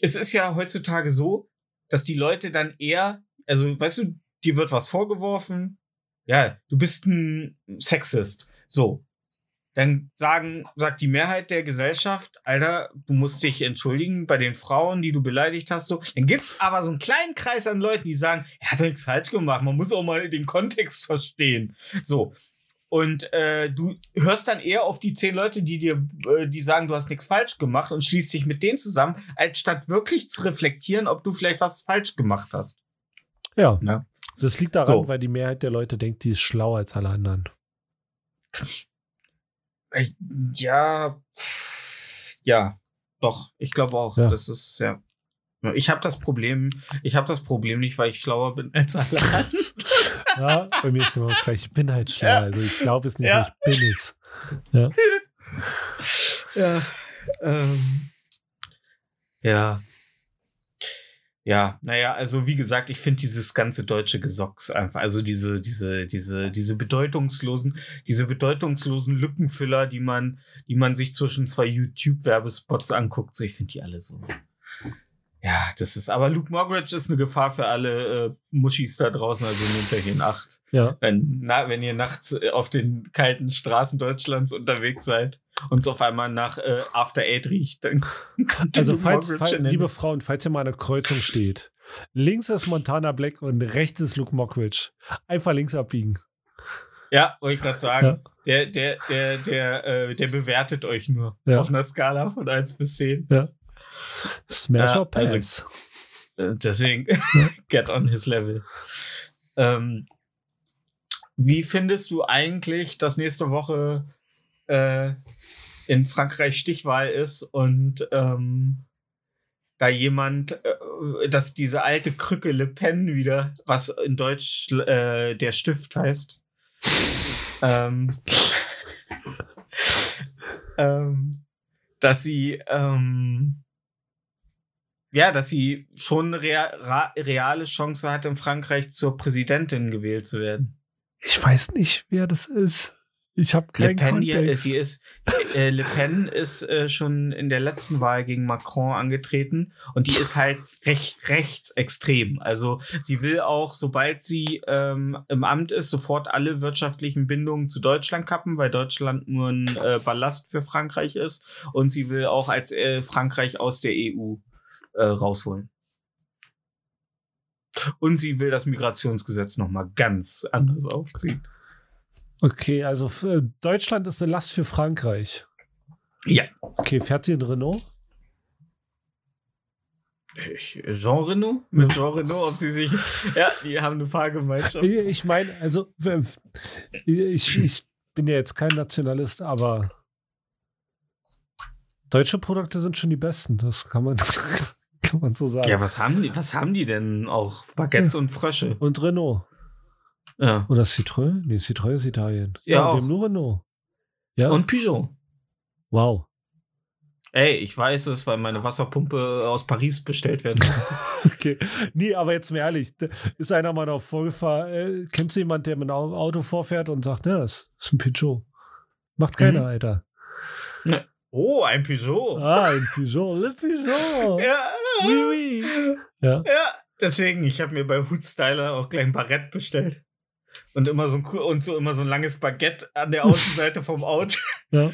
es ist ja heutzutage so, dass die Leute dann eher, also weißt du, dir wird was vorgeworfen, ja, du bist ein Sexist. So. Dann sagen, sagt die Mehrheit der Gesellschaft, Alter, du musst dich entschuldigen bei den Frauen, die du beleidigt hast. So. Dann gibt's aber so einen kleinen Kreis an Leuten, die sagen, er hat nichts falsch gemacht, man muss auch mal den Kontext verstehen. So. Und äh, du hörst dann eher auf die zehn Leute, die dir, äh, die sagen, du hast nichts falsch gemacht und schließt dich mit denen zusammen, als statt wirklich zu reflektieren, ob du vielleicht was falsch gemacht hast. Ja. Ja. Das liegt daran, So. weil die Mehrheit der Leute denkt, die ist schlauer als alle anderen. Äh, Ja, ja, doch. Ich glaube auch. Ja. Das ist ja. Ich habe das Problem. Ich habe das Problem nicht, weil ich schlauer bin als alle anderen. Ja, bei mir ist genau das gleiche. Ich bin halt schlauer. Ja. Also ich glaube es nicht, Ja. ich bin es. Ja. ja. Ähm, ja. Ja, naja, also wie gesagt, ich finde dieses ganze deutsche Gesocks einfach, also diese, diese, diese, diese bedeutungslosen, diese bedeutungslosen Lückenfüller, die man, die man sich zwischen zwei YouTube-Werbespots anguckt, so ich finde die alle so. Ja, das ist, aber Luke Mockridge ist eine Gefahr für alle äh, Muschis da draußen, also nehmt euch in Acht. Ja. Wenn, na, wenn ihr nachts äh, auf den kalten Straßen Deutschlands unterwegs seid und es auf einmal nach äh, After Eight riecht, dann Also, falls, falls, liebe Frauen, falls ihr mal an einer Kreuzung steht, links ist Montana Black und rechts ist Luke Mockridge. Einfach links abbiegen. Ja, wollte ich gerade sagen. Der, der, der, der, äh, der bewertet euch nur Ja. auf einer Skala von 1 bis 10. Smash Ja, or Pass. also- Äh, Deswegen get on his level. Ähm, wie findest du eigentlich, dass nächste Woche äh, in Frankreich Stichwahl ist und ähm, da jemand, äh, dass diese alte Krücke Le Pen wieder, was in Deutsch äh, der Stift heißt, ähm, ähm, dass sie ähm, ja, dass sie schon eine rea reale Chance hat, in Frankreich zur Präsidentin gewählt zu werden. Ich weiß nicht, wer das ist. Ich habe Le keinen Pen, die, äh, Kontext. sie ist, äh, Le Pen ist äh, schon in der letzten Wahl gegen Macron angetreten und die ist halt recht, rechtsextrem. Also sie will auch, sobald sie ähm, im Amt ist, sofort alle wirtschaftlichen Bindungen zu Deutschland kappen, weil Deutschland nur ein äh, Ballast für Frankreich ist und sie will auch als äh, Frankreich aus der EU äh, rausholen. Und sie will das Migrationsgesetz noch mal ganz anders aufziehen. Okay, also äh, Deutschland ist eine Last für Frankreich. Ja. Okay, fährt sie in Renault? Ich, Jean Reno? Mit Jean Reno, ob sie sich. Ja, die haben eine Fahrgemeinschaft. Ich, meine, also w- ich, ich bin ja jetzt kein Nationalist, aber deutsche Produkte sind schon die besten. Das kann man, kann man so sagen. Ja, was haben die, was haben die denn auch? Baguettes und Frösche. Und Renault. Ja. Oder Citroën? Nee, Citroën ist Italien. Ja, auch. haben nur Renault. Ja. Und Peugeot. wow. Ey, ich weiß es, weil meine Wasserpumpe aus Paris bestellt werden musste. Okay. Nee, aber jetzt mal ehrlich, ist einer mal auf Vollgefahr. Äh, kennst du jemanden, der mit einem Auto vorfährt und sagt, ja, das ist ein Peugeot? Macht keiner, Mhm. Alter. oh, ein Peugeot. Ah, ein Peugeot, le Peugeot. Ja. Oui, oui. Ja. Ja, deswegen, ich habe mir bei Hood Styler auch gleich ein Barett bestellt. Und immer so ein, und so immer so ein langes Baguette an der Außenseite vom Auto. Ja.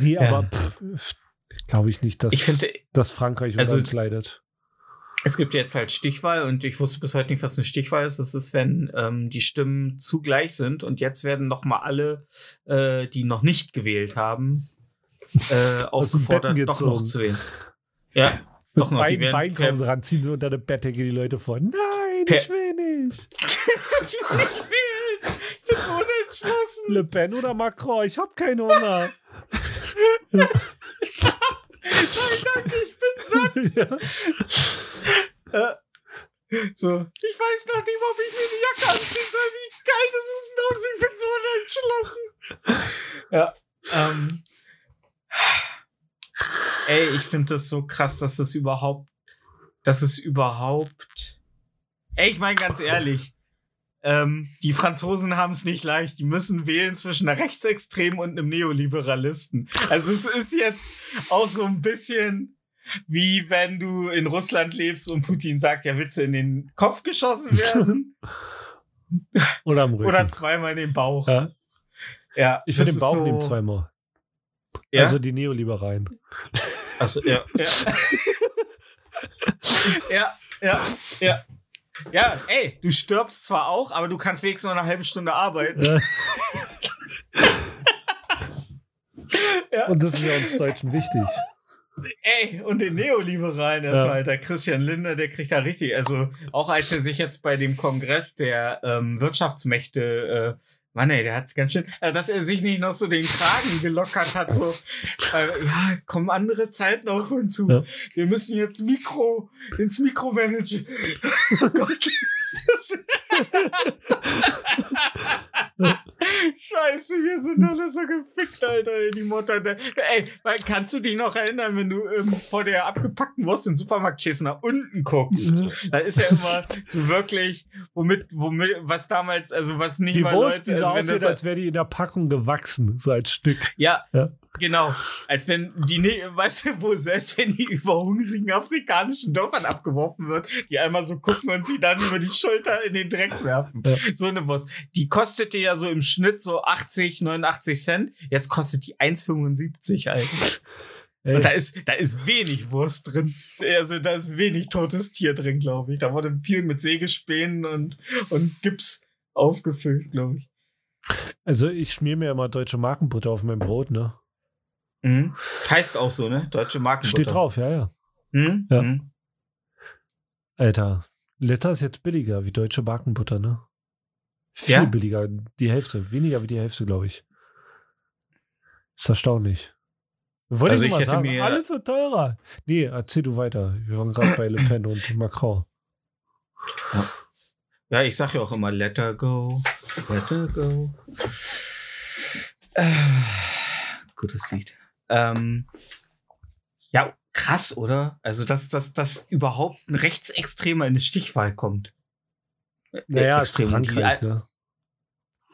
Nee, Ja. aber glaube ich nicht, dass, Ich finde, dass Frankreich Also- also, uns leidet. Es gibt jetzt halt Stichwahl und ich wusste bis heute nicht, was eine Stichwahl ist. Das ist, wenn ähm, die Stimmen zugleich sind und jetzt werden noch mal alle, äh, die noch nicht gewählt haben, äh, aufgefordert, doch noch zu wählen. Ja, doch noch. Die Beiden Bein kommen sie ran, ziehen sie unter der Bettdecke die Leute vor. Nein, Per- ich will nicht. ich bin so unentschlossen. Le Pen oder Macron, ich habe keinen Hunger. Nein, danke, ich bin satt. ja. Äh, so, ich weiß noch nicht, ob ich mir die Jacke anziehen soll. Wie geil das ist los. Ich bin so unentschlossen. Ja. Ähm. Ey, ich finde das so krass, dass das überhaupt, dass es überhaupt. Ey, ich meine ganz ehrlich, ähm, die Franzosen haben es nicht leicht. Die müssen wählen zwischen einer Rechtsextremen und einem Neoliberalisten. Also es ist jetzt auch so ein bisschen wie wenn du in Russland lebst und Putin sagt, ja, willst du in den Kopf geschossen werden Oder am Rücken. oder zweimal in den Bauch. ja. Ja, Ich finde den Bauch so, nehmen zweimal. Ja? Also die Neoliberalen. Also, ja, ja. ja, ja, ja. Ja, ey, du stirbst zwar auch, aber du kannst wenigstens noch eine halbe Stunde arbeiten. Ja. Ja. Und das ist ja uns Deutschen wichtig. Ey, und den Neoliberalen, das Ja. war halt der Christian Lindner, der kriegt da richtig, also auch als er sich jetzt bei dem Kongress der ähm, Wirtschaftsmächte, äh, Mann ey, der hat ganz schön, äh, dass er sich nicht noch so den Kragen gelockert hat, so, äh, ja, kommen andere Zeiten auf uns zu. Ja. Wir müssen jetzt Mikro, ins Mikromanagen. Oh Gott. Scheiße, wir sind alle so gefickt, Alter, ey, die Mutter. Der, ey, kannst du dich noch erinnern, wenn du ähm, vor der abgepackten Wurst im Supermarkt stehst und nach unten guckst? Da ist ja immer so wirklich, womit, womit, was damals, also was nicht Die mal Wurst, Leute, die also wenn aussieht, das, als wäre die in der Packung gewachsen, so als Stück. ja, Ja. Genau. Als wenn die, ne weißt du, wo selbst wenn die über hungrigen afrikanischen Dörfern abgeworfen wird, die einmal so gucken und sie dann über die Schulter in den Dreck werfen. Ja. So eine Wurst. Die kostete ja so im Schnitt so 80, 89 Cent. Jetzt kostet die 1,75, Alter. Ey, Und da ist, da ist wenig Wurst drin. Also da ist wenig totes Tier drin, glaube ich. Da wurde viel mit Sägespänen und, und Gips aufgefüllt, glaube ich. also ich schmier mir immer deutsche Markenbutter auf mein Brot, ne? Mhm. Heißt auch so, ne? Deutsche Markenbutter. Steht drauf, ja, ja. Mhm. Ja. Mhm. Alter, Liter ist jetzt billiger wie deutsche Markenbutter, ne? Viel Ja? billiger, die Hälfte, weniger wie die Hälfte, glaube ich. Ist erstaunlich. Wollte Also ich mal sagen, mir- alles wird teurer. Nee, erzähl du weiter. Wir waren gerade bei Le Pen und Macron. Ja, ich sag ja auch immer, let her go, let her go. Äh, gutes Lied. Ähm, ja, krass, oder? Also, dass, dass, dass überhaupt ein Rechtsextremer in eine Stichwahl kommt. Äh, Naja, ist extrem. Die Frankreich, ne?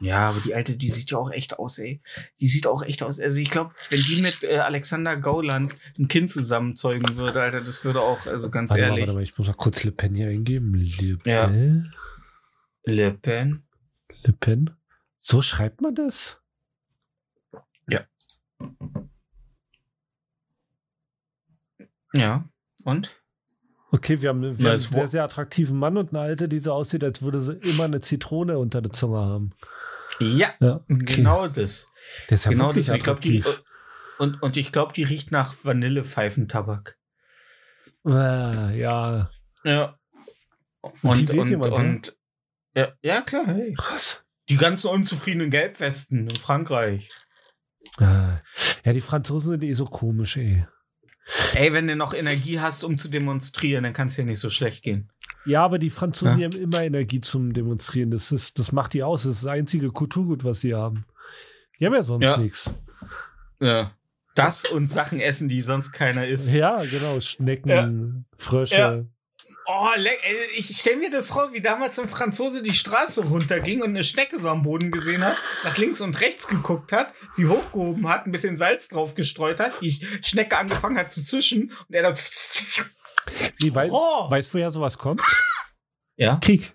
Ja, aber die alte, die sieht ja auch echt aus, ey. Die sieht auch echt aus. Also ich glaube, wenn die mit äh, Alexander Gauland ein Kind zusammenzeugen würde, Alter, das würde auch, also ganz Warte mal, ehrlich. warte mal, ich muss mal kurz Le Pen hier eingeben. Le Ja. Pen? Le Pen. Le Pen? So schreibt man das? Ja. Und? Okay, wir haben, wir Na, haben einen sehr, sehr attraktiven Mann und eine alte, die so aussieht, als würde sie immer eine Zitrone unter der Zunge haben. Ja, Ja, okay. genau das. Der ist ja genau wirklich das. Ich glaub, die, attraktiv. und, und ich glaube, die riecht nach Vanillepfeifentabak. Äh, ja, Ja. Und Und, die wählt und, jemand, und, ja, ja, klar, hey. krass. Die ganzen unzufriedenen Gelbwesten in Frankreich. Äh, ja, die Franzosen sind eh so komisch, ey. Ey, wenn du noch Energie hast, um zu demonstrieren, dann kann es dir nicht so schlecht gehen. Ja, aber die Franzosen, Ja. die haben immer Energie zum Demonstrieren. Das, ist, das macht die aus. Das ist das einzige Kulturgut, was sie haben. Die haben ja sonst Ja. nichts. Ja. Das und Sachen essen, die sonst keiner isst. Ja, genau. Schnecken, Ja. Frösche. Oh, ich stell mir das vor, wie damals ein Franzose die Straße runterging und eine Schnecke so am Boden gesehen hat, nach links und rechts geguckt hat, sie hochgehoben hat, ein bisschen Salz drauf gestreut hat, die Schnecke angefangen hat zu zischen und er dann. Nee, wei Oh! Weißt du, woher sowas kommt? Ja. Krieg.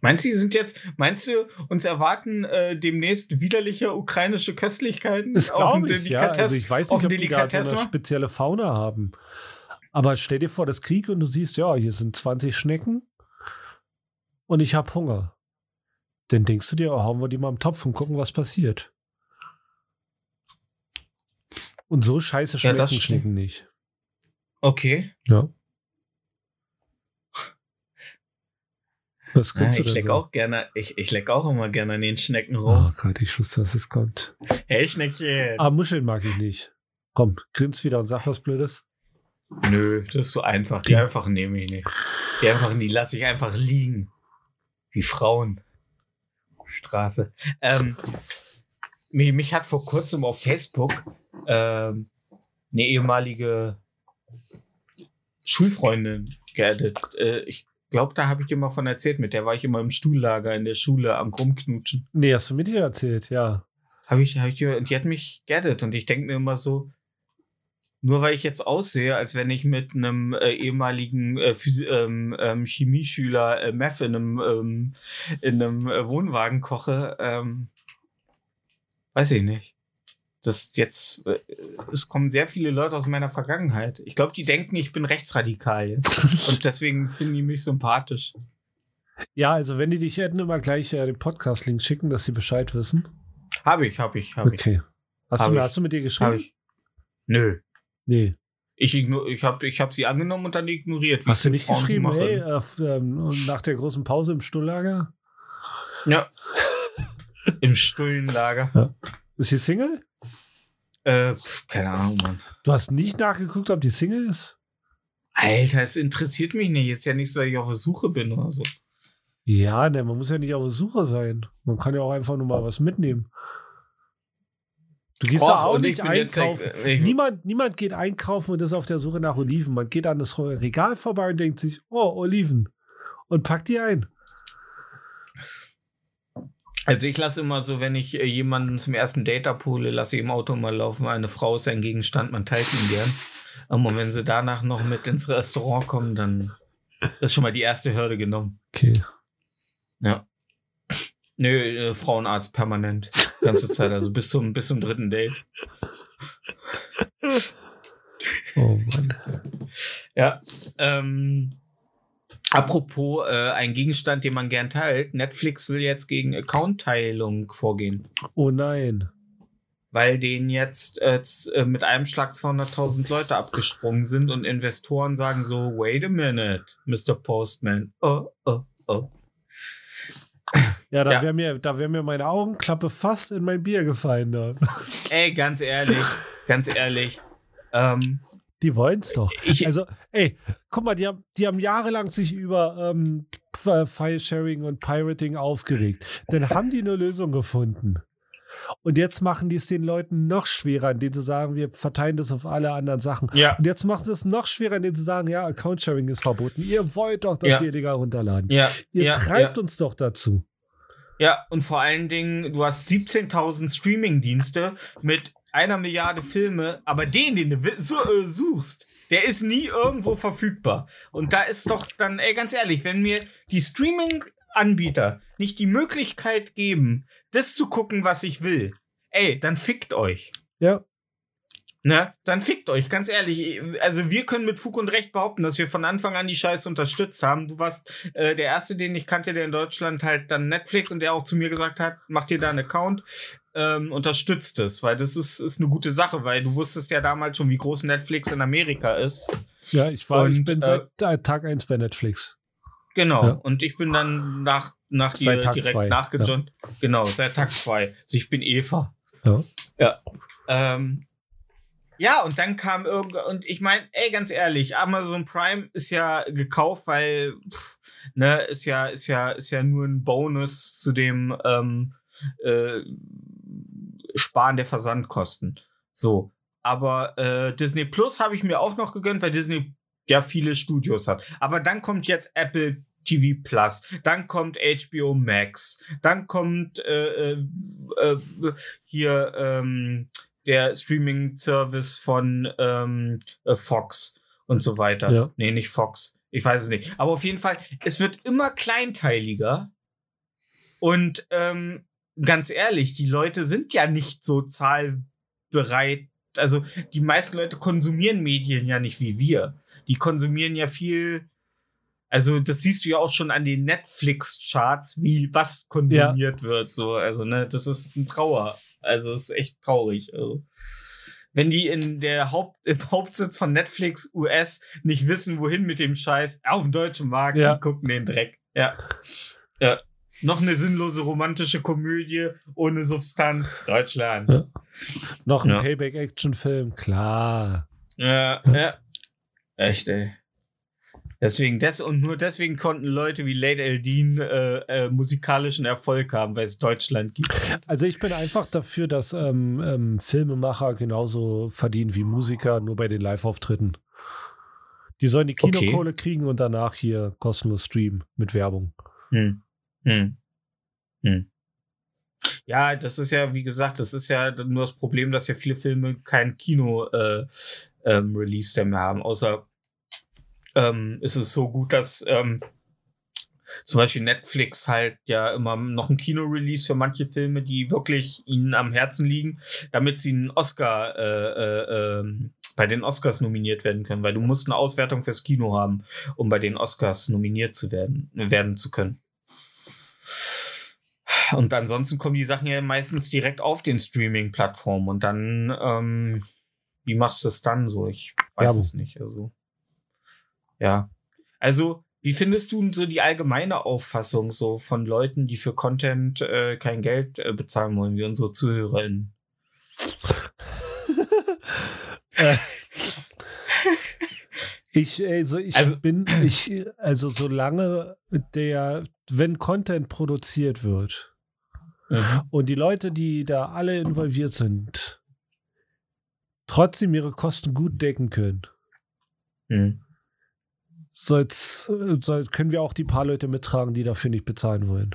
Meinst du, sind jetzt, meinst du, uns erwarten äh, demnächst widerliche ukrainische Köstlichkeiten Das auf dem glaube ich, ja. Also ich weiß nicht, ob die da so eine spezielle Fauna haben. Aber stell dir vor, das Krieg und du siehst, ja, hier sind 20 Schnecken und ich habe Hunger. Dann denkst du dir, oh, hauen wir die mal im Topf und gucken, was passiert. Und so scheiße Ja, schmecken stimmt. Schnecken nicht. Okay. Ja. Was kannst ich du denn leck so? auch gerne, ich, ich leck auch immer gerne an den Schnecken Oh rum. Gott, ich wusste, dass es kommt. Hey, Schneckchen. Ah, Muscheln mag ich nicht. Komm, grins wieder und sag was Blödes. Nö, das ist so einfach. Die einfachen nehme ich nicht. Die einfachen, die lasse ich einfach liegen. Wie Frauen. Straße. Ähm, mich, mich hat vor kurzem auf Facebook ähm, eine ehemalige Schulfreundin geaddet. Äh, ich glaube, da habe ich dir mal von erzählt. Mit der war ich immer im Stuhllager in der Schule am Rumknutschen. Nee, hast du mir nicht erzählt, ja. Habe ich, hab ich, dir- und die hat mich geaddet und ich denke mir immer so, nur weil ich jetzt aussehe, als wenn ich mit einem äh, ehemaligen äh, ähm, ähm, Chemieschüler äh, Meth in einem, ähm, in einem äh, Wohnwagen koche, ähm, weiß ich nicht. Das jetzt, äh, es kommen sehr viele Leute aus meiner Vergangenheit. Ich glaube, die denken, ich bin rechtsradikal jetzt. und deswegen finden die mich sympathisch. Ja, also wenn die dich hätten, immer gleich äh, den Podcast-Link schicken, dass sie Bescheid wissen. Habe ich, habe ich, habe ich. Okay. Hast, Hab du, ich. hast du mit dir geschrieben? Nö. Nee. Ich, ich habe ich hab sie angenommen und dann ignoriert. Hast du nicht Frauen geschrieben, hey, äh, ähm, nach der großen Pause im Sturllager? Ja. Im Stullenlager. Ist sie Single? Äh, keine Ahnung, Mann. Du hast nicht nachgeguckt, ob die Single ist? Alter, es interessiert mich nicht. Ist ja nicht so, dass ich auf der Suche bin oder so. Ja, ne, man muss ja nicht auf der Suche sein. Man kann ja auch einfach nur mal was mitnehmen. Du gehst Och, da auch nicht ich bin jetzt, einkaufen. äh, niemand, niemand geht einkaufen und ist auf der Suche nach Oliven. Man geht an das Regal vorbei und denkt sich, oh, Oliven. Und packt die ein. Also ich lasse immer so, wenn ich äh, jemanden zum ersten Date abhole, lasse ich im Auto mal laufen. Eine Frau ist ein Gegenstand, man teilt ihn gern. Und wenn sie danach noch mit ins Restaurant kommen, dann ist schon mal die erste Hürde genommen. Okay. Ja. Nö, äh, Frauenarzt permanent. Ganze Zeit, also bis zum, bis zum dritten Date. Oh Mann. Ja. Ähm, apropos äh, ein Gegenstand, den man gern teilt. Netflix will jetzt gegen Account-Teilung vorgehen. Oh nein. weil denen jetzt äh, äh, mit einem Schlag 200.000 Leute abgesprungen sind und Investoren sagen so, wait a minute, Mr. Postman. Oh, oh, oh. Ja, da Ja. wäre mir, da wär mir meine Augenklappe fast in mein Bier gefallen. Da. Ey, ganz ehrlich, ganz ehrlich. Ähm, Die wollen's doch. ich, Also, ey, guck mal, die haben, die haben jahrelang sich über ähm, F- File-Sharing und Pirating aufgeregt. Dann haben die eine Lösung gefunden. Und jetzt machen die es den Leuten noch schwerer, indem sie sagen, wir verteilen das auf alle anderen Sachen. ja, Und jetzt machen sie es noch schwerer, indem sie sagen, ja, Account-Sharing ist verboten. Ihr wollt doch, dass Ja. wir Dinger runterladen. ja, Ihr ja, treibt uns doch dazu. Ja, und vor allen Dingen, du hast 17.000 Streaming-Dienste mit einer Milliarde Filme, aber den, den du äh, suchst, der ist nie irgendwo verfügbar. Und da ist doch dann, ey, ganz ehrlich, wenn mir die Streaming-Anbieter nicht die Möglichkeit geben, das zu gucken, was ich will, ey, dann fickt euch. Ja, Ne? Dann fickt euch, ganz ehrlich. Also wir können mit Fug und Recht behaupten, dass wir von Anfang an die Scheiße unterstützt haben. Du warst äh, der Erste, den ich kannte, der in Deutschland halt dann Netflix und der auch zu mir gesagt hat, mach dir da einen Account, ähm, unterstützt es, weil das ist, ist eine gute Sache, weil du wusstest ja damals schon, wie groß Netflix in Amerika ist. ja, ich war, ich Und, bin äh, seit äh, Tag 1 bei Netflix. Genau. Ja. Und ich bin dann nach, nach dir Seit Tag direkt zwei, nachgejoint. Genau, seit Tag zwei. Also ich bin Eva. Ja. Ja. Ähm, ja, und dann kam irgend und ich meine, ey, ganz ehrlich, Amazon Prime ist ja gekauft, weil pff, ne, ist ja ist ja ist ja nur ein Bonus zu dem ähm, äh, Sparen der Versandkosten. So, aber äh, Disney Plus habe ich mir auch noch gegönnt, weil Disney ja viele Studios hat. Aber dann kommt jetzt Apple TV Plus, dann kommt HBO Max, dann kommt äh, äh, äh, hier ähm, der Streaming-Service von ähm, äh, Fox und so weiter. Ja. Nee, nicht Fox. Ich weiß es nicht. Aber auf jeden Fall, es wird immer kleinteiliger. Und ähm, ganz ehrlich, die Leute sind ja nicht so zahlbereit. Also die meisten Leute konsumieren Medien ja nicht wie wir. Die konsumieren ja viel. Also das siehst du ja auch schon an den Netflix-Charts, wie was konsumiert wird. So, also ne, das ist ein Trauer. Also es ist echt traurig. Also, wenn die in der Haupt im Hauptsitz von Netflix US nicht wissen, wohin mit dem Scheiß, auf dem deutschen Markt, Ja. die gucken den Dreck. Ja. Ja. Noch eine sinnlose romantische Komödie ohne Substanz. Deutschland. Ja. Noch ein Ja. Payback-Action-Film, klar. Ja, ja. Echt, ey. Deswegen, des und nur deswegen konnten Leute wie Late Eldin äh, äh, musikalischen Erfolg haben, weil es Deutschland gibt. Also ich bin einfach dafür, dass ähm, ähm, Filmemacher genauso verdienen wie Musiker, nur bei den Live-Auftritten. Die sollen die Okay. Kinokohle kriegen und danach hier kostenlos streamen mit Werbung. Hm. Hm. Hm. Ja, das ist ja, wie gesagt, das ist ja nur das Problem, dass ja viele Filme kein Kino-Release äh, ähm, mehr haben, außer ähm, ist es so gut, dass ähm, zum Beispiel Netflix halt ja immer noch ein Kino-Release für manche Filme, die wirklich ihnen am Herzen liegen, damit sie einen Oscar äh, äh, ähm, bei den Oscars nominiert werden können, weil du musst eine Auswertung fürs Kino haben, um bei den Oscars nominiert zu werden, werden zu können. Und ansonsten kommen die Sachen ja meistens direkt auf den Streaming-Plattformen und dann, ähm, wie machst du es dann so? Ich weiß Werbung. es nicht. Also, ja. Also, wie findest du so die allgemeine Auffassung so von Leuten, die für Content äh, kein Geld äh, bezahlen wollen, wie unsere ZuhörerInnen? Äh, ich, also ich Also- bin, ich, also solange der, wenn Content produziert wird und die Leute, die da alle involviert sind, trotzdem ihre Kosten gut decken können, Mhm. soll's, äh, soll, können wir auch die paar Leute mittragen, die dafür nicht bezahlen wollen.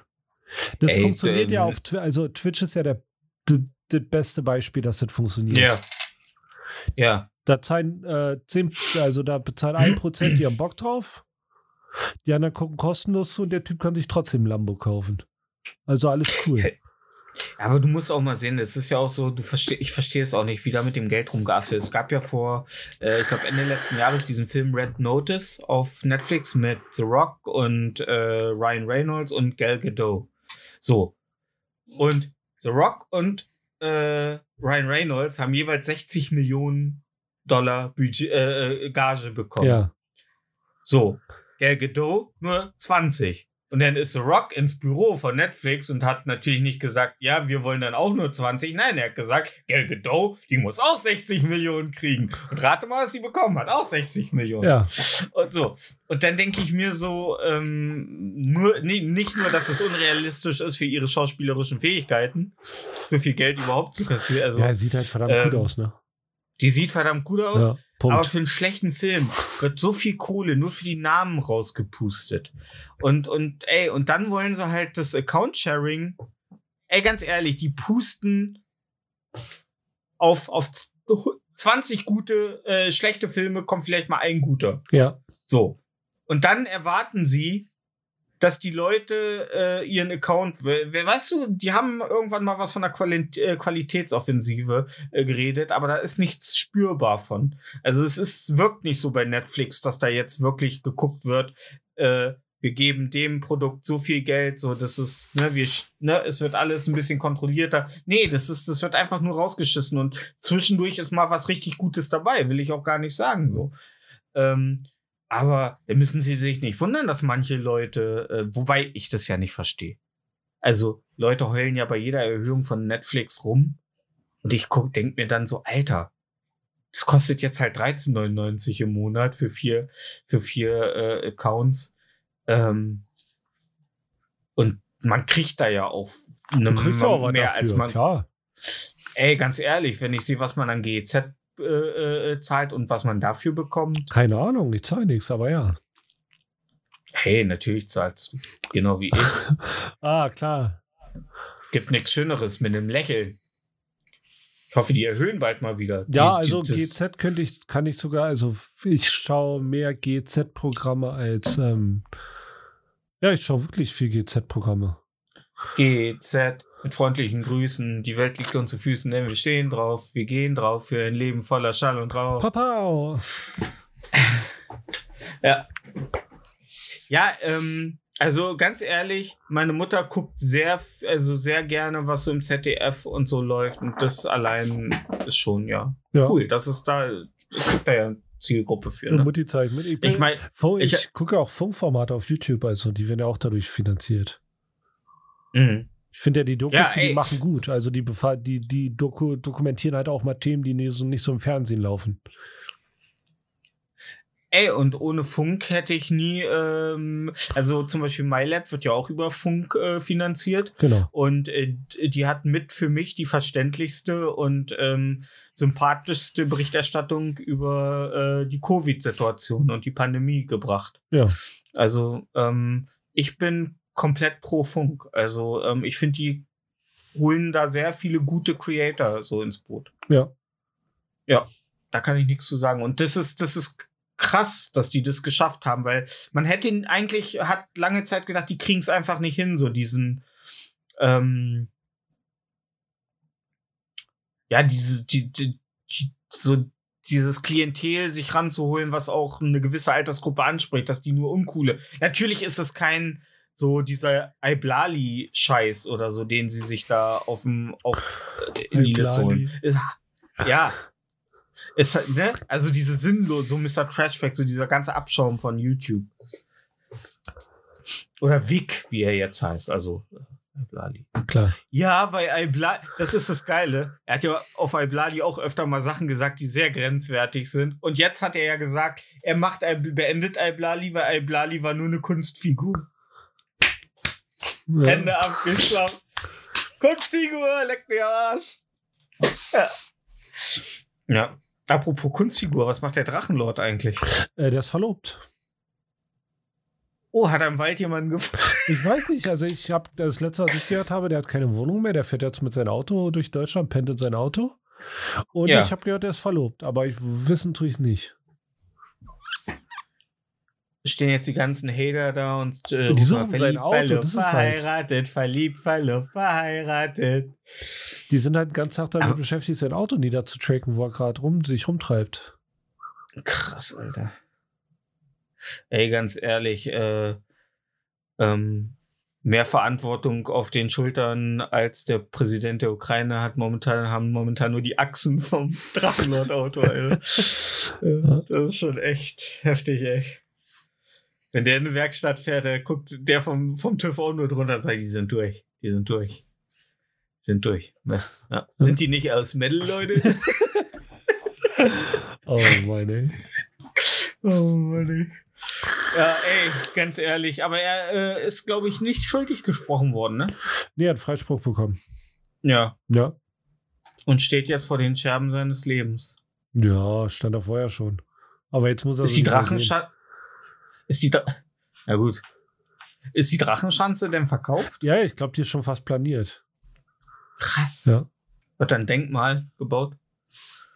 Das Ey, funktioniert ja ähm, auf Twitch. Also Twitch ist ja der, das, das beste Beispiel, dass das funktioniert. Ja. Ja. Da zahlen äh, 10, also da bezahlen 1%, die haben Bock drauf. Die anderen gucken kostenlos zu und der Typ kann sich trotzdem ein Lambo kaufen. Also alles cool. Hey. Aber du musst auch mal sehen, es ist ja auch so, du versteh, ich verstehe es auch nicht, wie da mit dem Geld rumgeast wird. Es gab ja vor, äh, ich glaube Ende letzten Jahres diesen Film Red Notice auf Netflix mit The Rock und äh, Ryan Reynolds und Gal Gadot. So. Und The Rock und äh, Ryan Reynolds haben jeweils 60 Millionen Dollar Budget, äh, äh, Gage bekommen. Ja. So, Gal Gadot nur 20. Und dann ist The Rock ins Büro von Netflix und hat natürlich nicht gesagt, ja, wir wollen dann auch nur 20. Nein, er hat gesagt, Gal Gadot, die muss auch 60 Millionen kriegen. Und rate mal, was die bekommen hat. Auch 60 Millionen. Ja. Und so. Und dann denke ich mir so, ähm, nur, nee, nicht nur, dass es unrealistisch ist für ihre schauspielerischen Fähigkeiten, so viel Geld überhaupt zu kassieren. Also, ja, sieht halt verdammt ähm, gut aus, ne? die sieht verdammt gut aus. Ja, Punkt. Aber für einen schlechten Film wird so viel Kohle nur für die Namen rausgepustet. Und, und, ey, und dann wollen sie halt das Account-Sharing. Ey, ganz ehrlich, die pusten auf, auf 20 gute, äh, schlechte Filme kommt vielleicht mal ein guter. ja. So. Und dann erwarten sie, dass die Leute äh, ihren Account, we- we- weißt du, die haben irgendwann mal was von der Quali äh, Qualitätsoffensive äh, geredet, aber da ist nichts spürbar von. Also es ist, wirkt nicht so bei Netflix, dass da jetzt wirklich geguckt wird, äh, wir geben dem Produkt so viel Geld, so dass es, ne, wir, ne, es wird alles ein bisschen kontrollierter. Nee, das ist, das wird einfach nur rausgeschissen und zwischendurch ist mal was richtig Gutes dabei, will ich auch gar nicht sagen, so. Ähm, aber da müssen Sie sich nicht wundern, dass manche Leute, äh, wobei ich das ja nicht verstehe. Also Leute heulen ja bei jeder Erhöhung von Netflix rum und ich guck, denk mir dann so, Alter, das kostet jetzt halt 13,99 im Monat für vier, für vier äh, Accounts. Ähm, und man kriegt da ja auch eine was mehr dafür, als man. klar. Ey, ganz ehrlich, wenn ich sehe, was man an GEZ äh, äh, zahlt und was man dafür bekommt, Keine Ahnung, ich zahle nichts, aber ja. Hey, natürlich zahlst du. Genau wie ich. Ah, klar. Gibt nichts Schöneres mit einem Lächeln. Ich hoffe, die erhöhen bald mal wieder. Ja, Die- also die- GZ könnte ich, kann ich sogar, also ich schaue mehr GZ-Programme als, ähm, ja, ich schaue wirklich viel GZ-Programme. GZ mit freundlichen Grüßen. Die Welt liegt uns zu Füßen, denn wir stehen drauf. Wir gehen drauf für ein Leben voller Schall und Rauch. Papa! Ja. Ja, ähm, also ganz ehrlich, meine Mutter guckt sehr, also sehr gerne, was so im ZDF und so läuft. Und das allein ist schon, ja, Ja, cool. Das ist da, es gibt da ja eine Zielgruppe für. Ne? Mutti Zeit mit. Ich, Ich meine, ich, ich- gucke auch Funkformate auf YouTube, also die werden ja auch dadurch finanziert. mhm. Ich finde ja, die Dokus, Ja, die machen gut. Also die, die, die Doku dokumentieren halt auch mal Themen, die nie so, nicht so im Fernsehen laufen. Ey, und ohne Funk hätte ich nie, ähm, also zum Beispiel MyLab wird ja auch über Funk äh, finanziert. Genau. Und äh, die hat mit für mich die verständlichste und ähm, sympathischste Berichterstattung über äh, die Covid-Situation und die Pandemie gebracht. Ja. Also ähm, ich bin komplett pro Funk. Also ähm, ich finde, die holen da sehr viele gute Creator so ins Boot. Ja. Ja, da kann ich nichts zu sagen. Und das ist, das ist krass, dass die das geschafft haben, weil man hätte ihn eigentlich, hat lange Zeit gedacht, die kriegen es einfach nicht hin, so diesen, ähm, ja, diese, die, die, die, so dieses Klientel sich ranzuholen, was auch eine gewisse Altersgruppe anspricht, dass die nur uncoole. Natürlich ist es kein so dieser Iblali-Scheiß oder so, den sie sich da auf dem auf äh, in die Liste holen. Ja. Ist, halt, ne? Also diese sinnlos, so Mr. Trashback, so dieser ganze Abschaum von YouTube. Oder Vic, wie er jetzt heißt, also Iblali. Klar. Ja, weil Iblali, das ist das Geile. Er hat ja auf Iblali auch öfter mal Sachen gesagt, die sehr grenzwertig sind. Und jetzt hat er ja gesagt, er macht, beendet Iblali, weil Iblali war nur eine Kunstfigur. Ja. Hände abgeschlagen. Kunstfigur, leck mir Arsch. Ja. ja. Apropos Kunstfigur, was macht der Drachenlord eigentlich? Äh, der ist verlobt. Oh, hat er im Wald jemanden gefunden? Ich weiß nicht, also ich habe das letzte, was ich gehört habe, der hat keine Wohnung mehr, der fährt jetzt mit seinem Auto durch Deutschland, pennt in sein Auto. Und Ja. ich habe gehört, er ist verlobt, aber ich wissen tue ich nicht. Stehen jetzt die ganzen Hater da und äh, Und die suchen mal, sein Auto, verliebt, das ist halt- verheiratet, verliebt, verlobt, verheiratet. Die sind halt ganzen Tag damit Aber- beschäftigt, sein Auto niederzutracken, wo er gerade rum, sich rumtreibt. Krass, Alter. Ey, ganz ehrlich, äh, ähm, mehr Verantwortung auf den Schultern als der Präsident der Ukraine hat momentan, haben momentan nur die Achsen vom Drachenlord-Auto, Alter. Das ist schon echt heftig, ey. Wenn der in eine Werkstatt fährt, der guckt der vom, vom TÜV auch nur drunter und sagt, die sind durch. Die sind durch. Die sind durch. Ja. Ja. Sind die nicht aus Metal, Leute? Oh meine. Oh Mann, ey. Ja, ey, ganz ehrlich, aber er äh, ist, glaube ich, nicht schuldig gesprochen worden, ne? Nee, er hat Freispruch bekommen. Ja. Ja. Und steht jetzt vor den Scherben seines Lebens. Ja, stand er vorher schon. Aber jetzt muss er ist sich die. Drachenschanze. Ist die. Dra Na gut. Ist die Drachenschanze denn verkauft? Ja, ich glaube, die ist schon fast planiert. Krass. Ja. Wird ein Denkmal gebaut?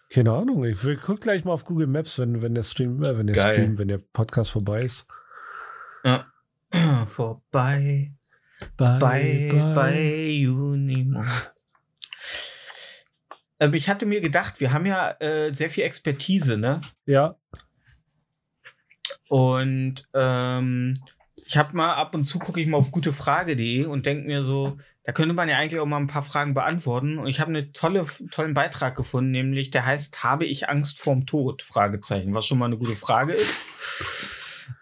Keine Ahnung. Ich will- guck gleich mal auf Google Maps, wenn, wenn der Stream, äh, wenn der Geil. Stream, wenn der Podcast vorbei ist. Ja. Vorbei. bei, bei Unimo. Ähm, ich hatte mir gedacht, wir haben ja äh, sehr viel Expertise, ne? Ja, Und ähm, ich habe mal ab und zu gucke ich mal auf gutefrage.de und denke mir so, da könnte man ja eigentlich auch mal ein paar Fragen beantworten. Und ich habe einen tolle, tollen Beitrag gefunden, nämlich der heißt, habe ich Angst vorm Tod? Fragezeichen, was schon mal eine gute Frage ist.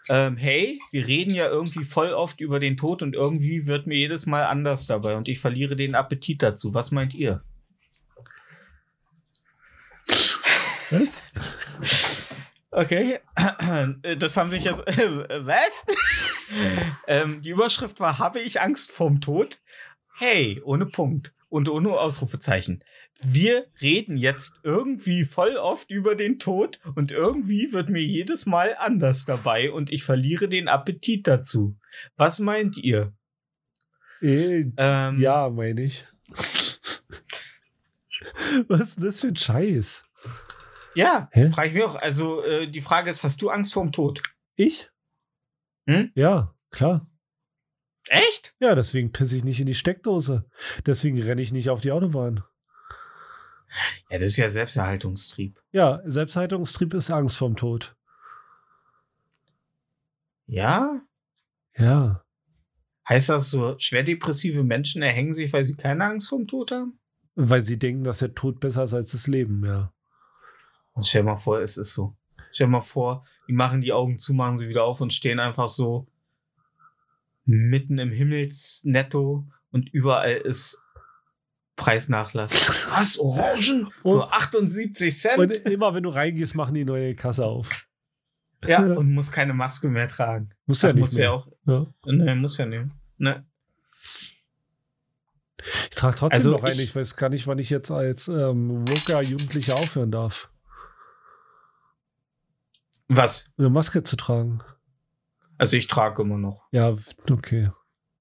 Ähm, hey, wir reden ja irgendwie voll oft über den Tod und irgendwie wird mir jedes Mal anders dabei und ich verliere den Appetit dazu. Was meint ihr? was? Okay, das haben sich jetzt. was? ähm, die Überschrift war: Habe ich Angst vorm Tod? Hey, ohne Punkt und ohne Ausrufezeichen. Wir reden jetzt irgendwie voll oft über den Tod und irgendwie wird mir jedes Mal anders dabei und ich verliere den Appetit dazu. Was meint ihr? Äh, Ähm, ja, meine ich. Was ist das für ein Scheiß? Ja, frage ich mich auch. Also, äh, die Frage ist: Hast du Angst vorm Tod? Ich? Hm? Ja, klar. Echt? Ja, deswegen pisse ich nicht in die Steckdose. Deswegen renne ich nicht auf die Autobahn. Ja, das ist ja Selbsterhaltungstrieb. Ja, Selbsthaltungstrieb ist Angst vorm Tod. Ja? Ja. Heißt das so, schwer depressive Menschen erhängen sich, weil sie keine Angst vorm Tod haben? Weil sie denken, dass der Tod besser ist als das Leben, ja. Und stell mal vor, es ist so. Stell mal vor, die machen die Augen zu, machen sie wieder auf und stehen einfach so mitten im Himmelsnetto und überall ist Preisnachlass. Was? Orangen? Nur 78 Cent? Und immer wenn du reingehst, machen die neue Kasse auf. ja, und muss keine Maske mehr tragen. Muss ja nicht muss mehr. ja auch. Ja. Ne, muss ja nicht. Ne. Ich trage trotzdem Also noch eine. ich- Ich weiß gar nicht, wann ich jetzt als ähm, Woker Jugendlicher aufhören darf, Was? eine Maske zu tragen. Also ich trage immer noch. Ja, okay.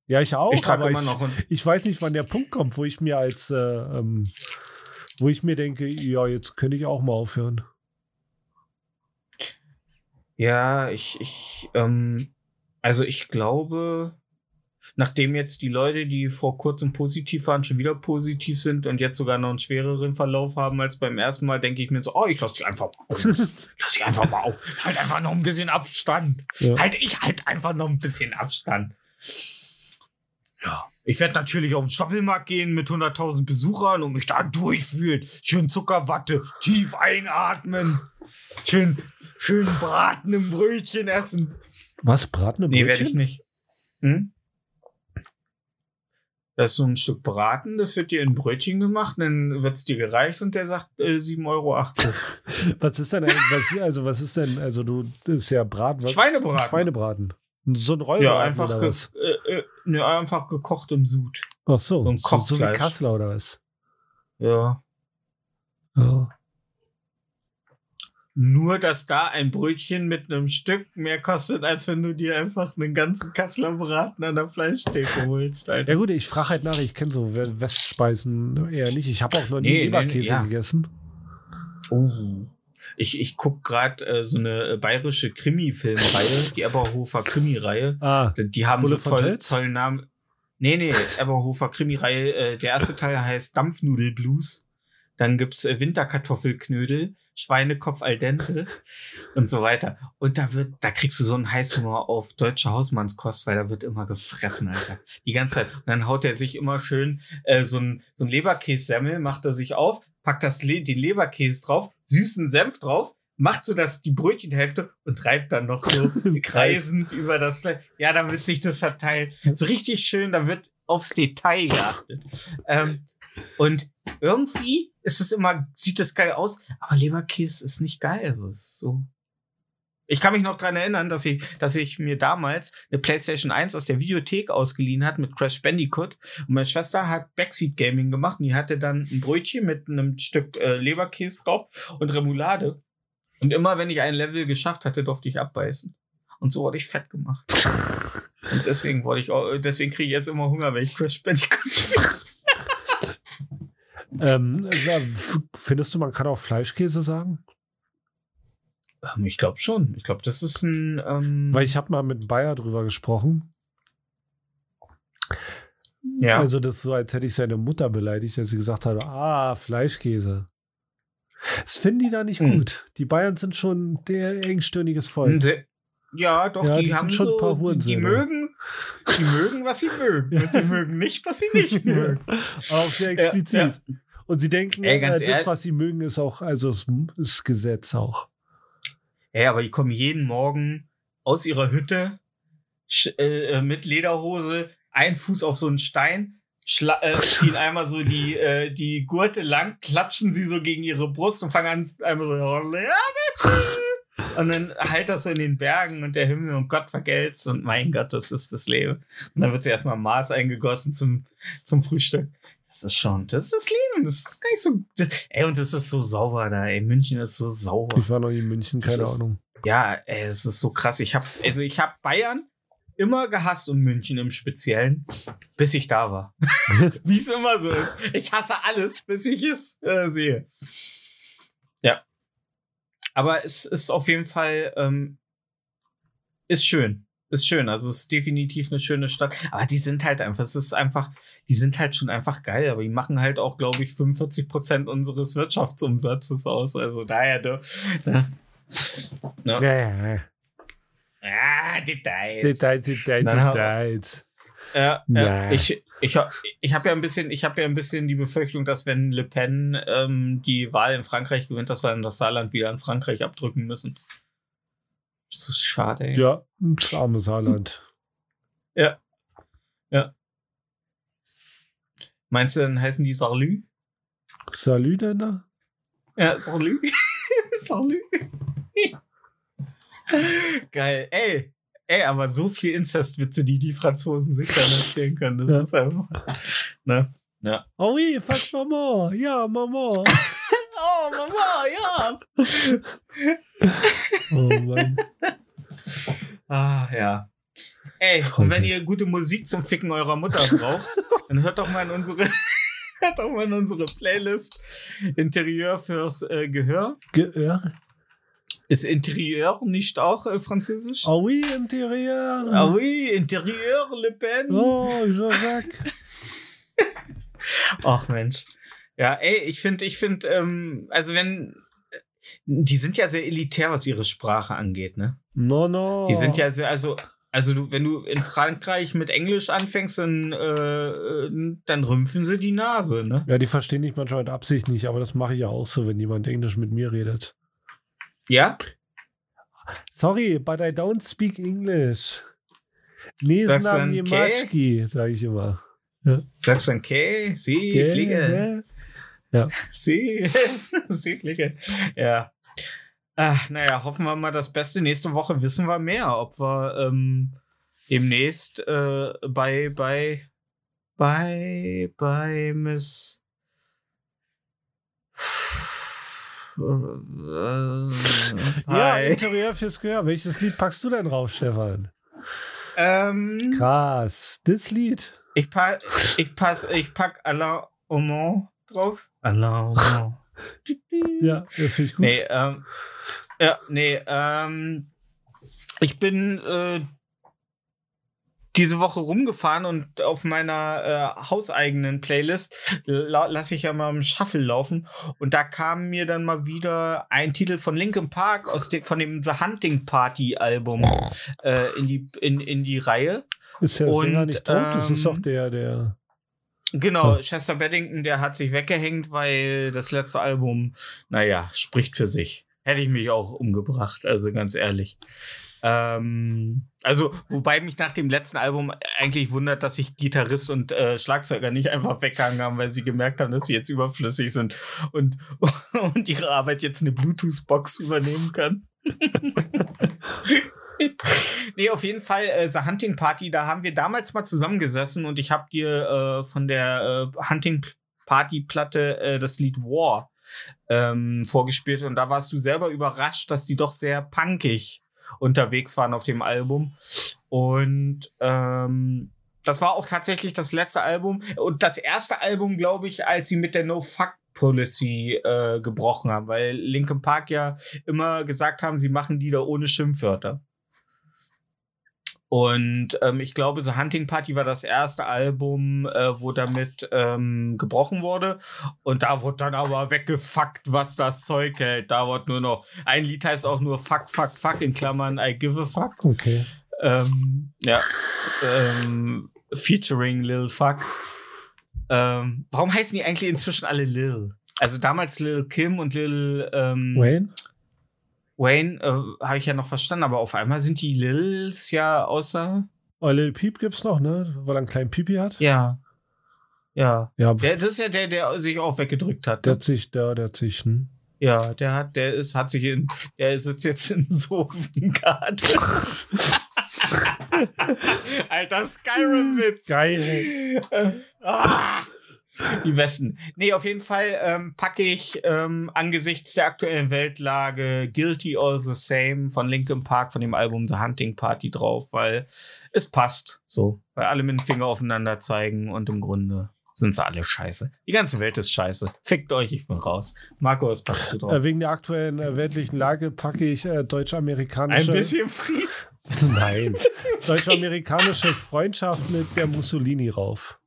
Ja, ich auch. ich trage aber immer ich, noch. Ich weiß nicht, wann der Punkt kommt, wo ich mir als, äh, ähm, wo ich mir denke, ja, jetzt könnte ich auch mal aufhören. Ja, ich, ich, ähm, also ich glaube, nachdem jetzt die Leute, die vor kurzem positiv waren, schon wieder positiv sind und jetzt sogar noch einen schwereren Verlauf haben als beim ersten Mal, denke ich mir so, oh, ich lasse dich einfach mal auf. lass dich einfach mal auf. Halt einfach noch ein bisschen Abstand. Ja. Halt, ich halt einfach noch ein bisschen Abstand. Ja. Ich werde natürlich auf den Stoppelmarkt gehen mit 100.000 Besuchern und mich da durchfühlen. Schön Zuckerwatte, tief einatmen. Schön, schön Braten im Brötchen essen. Was, bratene Nee, Brötchen? werde ich nicht. Hm? Das ist so ein Stück Braten, das wird dir in Brötchen gemacht, dann wird es dir gereicht und der sagt äh, 7,80 Euro. Was ist denn, was, also was ist denn, also du, das ist ja Braten. was- Schweinebraten. Schweinebraten. So ein Rollbraten Ja, einfach, ge äh, äh, ne, einfach gekocht im Sud. Ach so, so ein so, so wie. Kassler oder was? Ja. Ja. Nur, dass da ein Brötchen mit einem Stück mehr kostet, als wenn du dir einfach einen ganzen Kasseler Braten an der Fleischtheke holst, Alter. Ja gut, ich frage halt nach, ich kenne so We- Westspeisen eher nicht. Ich habe auch noch nie Nee, nee, Leberkäse ja. gegessen. Oh. Ich, ich guck gerade äh, so eine äh, bayerische Krimi-Filmreihe, die Eberhofer Krimi-Reihe. Ah, Die, die haben Bulle so toll, tollen Namen. Nee, nee, Eberhofer Krimi-Reihe. Äh, der erste Teil heißt Dampfnudelblues. Dann gibt's äh, Winterkartoffelknödel, Schweinekopf al dente und so weiter. Und da wird, da kriegst du so einen Heißhunger auf deutsche Hausmannskost, weil da wird immer gefressen, Alter. Die ganze Zeit. Und dann haut er sich immer schön äh, so ein, so ein Leberkässemmel, macht er sich auf, packt das Le den Leberkäse drauf, süßen Senf drauf, macht so das, die Brötchenhälfte und reibt dann noch so kreisend über das Fleisch. Ja, damit sich das verteilt. So richtig schön, da wird aufs Detail geachtet. ähm, und irgendwie ist es immer, sieht das geil aus, aber Leberkäse ist nicht geil. Es ist so. Ich kann mich noch dran erinnern, dass ich, dass ich mir damals eine PlayStation 1 aus der Videothek ausgeliehen hat mit Crash Bandicoot. Und meine Schwester hat Backseat Gaming gemacht und die hatte dann ein Brötchen mit einem Stück äh, Leberkäse drauf und Remoulade. Und immer wenn ich ein Level geschafft hatte, durfte ich abbeißen. Und so wurde ich fett gemacht. Und deswegen wollte ich deswegen kriege ich jetzt immer Hunger, wenn ich Crash Bandicoot spiele. Ähm, ja, f- findest du, man kann auch Fleischkäse sagen? Ähm, Ich glaube schon. Ich glaube, das ist ein. Ähm, Weil ich habe mal mit Bayer drüber gesprochen. ja. Also das ist so, als hätte ich seine Mutter beleidigt, als sie gesagt hat, ah, Fleischkäse. Das finden die da nicht Hm. gut. Die Bayern sind schon der engstirniges Volk. Se- ja, doch, Ja, die, die haben schon so, ein paar die, die Hurensöhne. mögen, die mögen, was sie mögen. Und sie mögen nicht, was sie nicht mögen. Auch sehr explizit. Ja, Und sie denken, Ey, äh, ganz das, ehrlich- was sie mögen, ist auch, also es ist Gesetz auch. Ja, aber die kommen jeden Morgen aus ihrer Hütte äh, äh, mit Lederhose, ein Fuß auf so einen Stein, schla- äh, ziehen einmal so die, äh, die Gurte lang, klatschen sie so gegen ihre Brust und fangen an, einmal so, und dann halt das so in den Bergen und der Himmel und Gott vergelt's und mein Gott, das ist das Leben. Und dann wird sie erstmal Maß eingegossen zum, zum Frühstück. Das ist schon, das ist das Leben. Das ist gar nicht so. Das, ey, und das ist so sauber da. Ey, München ist so sauber. Ich war noch nie in München, keine ist- Ahnung. Ja, ey, es ist so krass. Ich habe also ich habe Bayern immer gehasst und München im Speziellen, bis ich da war. Wie es immer so ist. Ich hasse alles, bis ich es äh, sehe. Ja. Aber es ist auf jeden Fall ähm, ist schön. Ist schön. Also es ist definitiv eine schöne Stadt. Aber die sind halt einfach, es ist einfach, die sind halt schon einfach geil. Aber die machen halt auch, glaube ich, 45 Prozent unseres Wirtschaftsumsatzes aus. Also daher, ne? ne? Ja, ja, ja. Ah, Details. Details, Details, hau- Details. Ja, ja. Ich, ich, ich habe ja ein bisschen, ich habe ja ein bisschen die Befürchtung, dass wenn Le Pen ähm, die Wahl in Frankreich gewinnt, dass wir dann das Saarland wieder an Frankreich abdrücken müssen. Das ist schade, ey. Ja, das arme Saarland. Meinst du, dann heißen die Sarlü? Salü denn da? Ja, Sarlü. Sarlü. Geil. Ey, ey, aber so viel Inzestwitze, die die Franzosen sich dann erzählen können, das Ja. ist einfach. Ne? Oh oui, fuck Mama. Ja, Mama. Oh, Mama, ja. Oh Mann. Ah, ja. Ey, und wenn ihr gute Musik zum Ficken eurer Mutter braucht, dann hört doch mal in unsere, hört doch mal in unsere Playlist Interieur fürs äh, Gehör. Ge ja. Ist Interieur nicht auch äh, französisch? Oh oui, Interieur. Ah oui, Interieur, Le Pen. Oh, Jean-Jacques. Ach Mensch. Ja, ey, ich finde, ich finde, ähm, also wenn, die sind ja sehr elitär, was ihre Sprache angeht, ne? No, no. Die sind ja sehr, also, also du, wenn du in Frankreich mit Englisch anfängst, dann, äh, dann rümpfen sie die Nase, ne? Ja, die verstehen dich manchmal mit Absicht nicht, aber das mache ich ja auch so, wenn jemand Englisch mit mir redet. Ja? Sorry, but I don't speak English. Nee, Sagst dann Niemaczki, sage ich immer. Sagst du dann, okay, sie Gell, fliegen. Sehr? Sie, sie fliegen. Ja. Ach, naja, hoffen wir mal das Beste. Nächste Woche wissen wir mehr, ob wir ähm, demnächst äh, bei, bei, bei, bei Miss Ja. Interieur fürs Gehör. Welches Lied packst du denn drauf, Stefan? ähm, Krass. Das Lied. ich, pa ich, pass, ich pack Alain Aumont drauf. Aumont. Ja, das finde ich gut. Nee, ähm, ja, nee, ähm, ich bin äh, diese Woche rumgefahren und auf meiner äh, hauseigenen Playlist la lasse ich ja mal im Shuffle laufen und da kam mir dann mal wieder ein Titel von Linkin Park aus dem von dem The Hunting Party Album äh, in die in, in die Reihe. Ist der und, Sänger nicht tot? Das ist ähm, doch der, der. Genau, Hm. Chester Beddington, der hat sich weggehängt, weil das letzte Album, naja, spricht für sich. Hätte ich mich auch umgebracht, also ganz ehrlich. Ähm, also, wobei mich nach dem letzten Album eigentlich wundert, dass sich Gitarrist und äh, Schlagzeuger nicht einfach weggehangen haben, weil sie gemerkt haben, dass sie jetzt überflüssig sind und, und ihre Arbeit jetzt eine Bluetooth-Box übernehmen kann. nee, auf jeden Fall, äh, The Hunting Party, da haben wir damals mal zusammengesessen und ich habe dir äh, von der äh, Hunting Party Platte äh, das Lied War ähm, vorgespielt und da warst du selber überrascht, dass die doch sehr punkig unterwegs waren auf dem Album. Und ähm, das war auch tatsächlich das letzte Album und das erste Album, glaube ich, als sie mit der No Fuck Policy äh, gebrochen haben, weil Linkin Park ja immer gesagt haben, sie machen Lieder ohne Schimpfwörter. Und ähm, ich glaube, The Hunting Party war das erste Album, äh, wo damit ähm, gebrochen wurde. Und da wurde dann aber weggefuckt, was das Zeug hält. Da wurde nur noch, ein Lied heißt auch nur Fuck, Fuck, Fuck in Klammern I give a fuck. Okay. Ähm, ja. Ähm, featuring Lil Fuck. Ähm, warum heißen die eigentlich inzwischen alle Lil? Also damals Lil Kim und Lil ähm, Wayne? Wayne äh, habe ich ja noch verstanden, aber auf einmal sind die Lils ja außer. Oh, Lil Peep gibt's noch, ne? Weil er einen kleinen Pipi hat. Ja. Ja. Ja, Der, das ist ja der, der sich auch weggedrückt hat. der Ne? hat sich, der, der hat sich, hm? Ja, der hat, der ist, hat sich in, der sitzt jetzt in Sofengarten. Alter Skyrim-Witz. Geil. Ah, die besten. Nee, auf jeden Fall ähm, packe ich ähm, angesichts der aktuellen Weltlage Guilty All the Same von Linkin Park von dem Album The Hunting Party drauf, weil es passt so. Weil alle mit dem Finger aufeinander zeigen und im Grunde sind sie alle scheiße. Die ganze Welt ist scheiße. Fickt euch, ich bin raus. Marco, was packst du drauf? Äh, wegen der aktuellen äh, weltlichen Lage packe ich äh, Ein deutsch-amerikanische. bisschen Frieden. Nein. Deutsch-amerikanische Freundschaft mit der Mussolini rauf.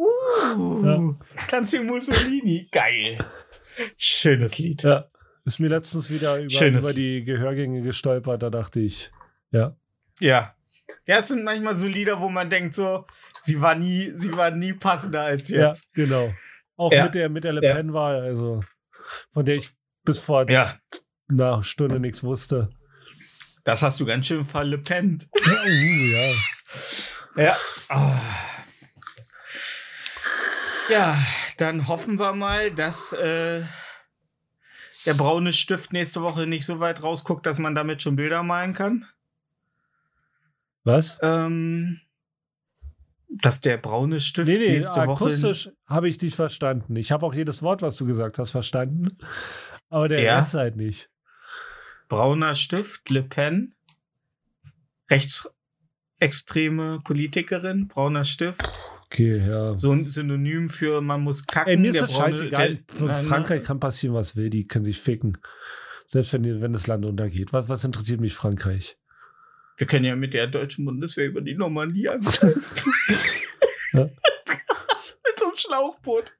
Uh, Tanzi Mussolini. Geil. Schönes Lied. Ja. Ist mir letztens wieder über, über die Gehörgänge gestolpert, da dachte ich, ja. Ja. Ja, es sind manchmal so Lieder, wo man denkt so, sie war nie, sie war nie passender als jetzt. Ja, genau. Auch Ja. mit der mit der Le Ja. Pen-Wahl, also von der ich bis vor Ja. einer Stunde nichts wusste. Das hast du ganz schön verlepennt. Ja, uh, ja. Ja. Ah. Ja, dann hoffen wir mal, dass äh, der braune Stift nächste Woche nicht so weit rausguckt, dass man damit schon Bilder malen kann. Was? Ähm, dass der braune Stift Nee, nee, nächste Woche. akustisch habe ich dich verstanden. Ich habe auch jedes Wort, was du gesagt hast, verstanden. Aber der Ja? Rest halt nicht. Brauner Stift, Le Pen. Rechtsextreme Politikerin, brauner Stift. Okay, ja. So ein Synonym für man muss kacken. Ey, mir ist der das scheißegal. Nein, Frankreich kann passieren, was will. Die können sich ficken. Selbst wenn, wenn das Land untergeht. Was, was interessiert mich Frankreich? Wir können ja mit der deutschen Bundeswehr über die Normandie. Ja. so einem Schlauchboot.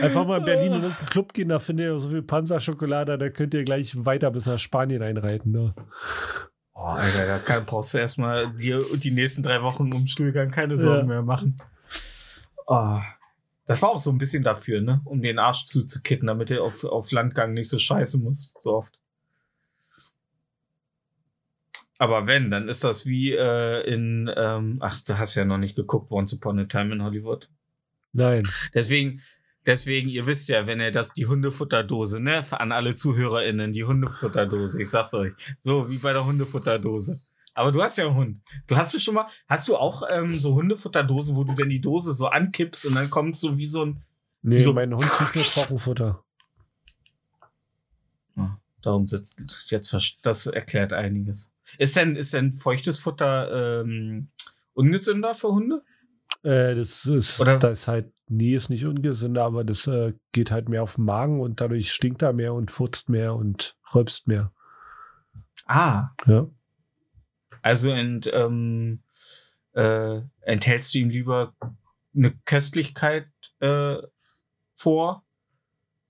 Einfach mal in Berlin in irgendeinen Club gehen, da findet ihr so viel Panzerschokolade, da könnt ihr gleich weiter bis nach Spanien einreiten. Ne? Oh, Alter, da kann, brauchst du erstmal dir die nächsten drei Wochen um Stuhlgang keine Sorgen Ja. mehr machen. Oh. Das war auch so ein bisschen dafür, ne? Um den Arsch zuzukitten, damit er auf, auf Landgang nicht so scheiße muss, so oft. Aber wenn, dann ist das wie äh, in, ähm, ach, du hast ja noch nicht geguckt, Once Upon a Time in Hollywood. Nein. Deswegen, deswegen, ihr wisst ja, wenn ihr das, die Hundefutterdose, ne, an alle ZuhörerInnen, die Hundefutterdose, ich sag's euch, so wie bei der Hundefutterdose. Aber du hast ja einen Hund. Du hast du schon mal, hast du auch ähm, so Hundefutterdosen, wo du denn die Dose so ankippst und dann kommt so wie so ein, Nee, Wieso? mein Hund kriegt nur Trockenfutter. Darum sitzt jetzt das erklärt einiges. Ist denn ist denn feuchtes Futter ähm, ungesünder für Hunde? Äh, das ist, Oder- da ist halt, nie ist nicht ungesünder, aber das äh, geht halt mehr auf den Magen und dadurch stinkt er mehr und furzt mehr und rülpst mehr. Ah, Ja. Also ent, ähm, äh, enthältst du ihm lieber eine Köstlichkeit äh, vor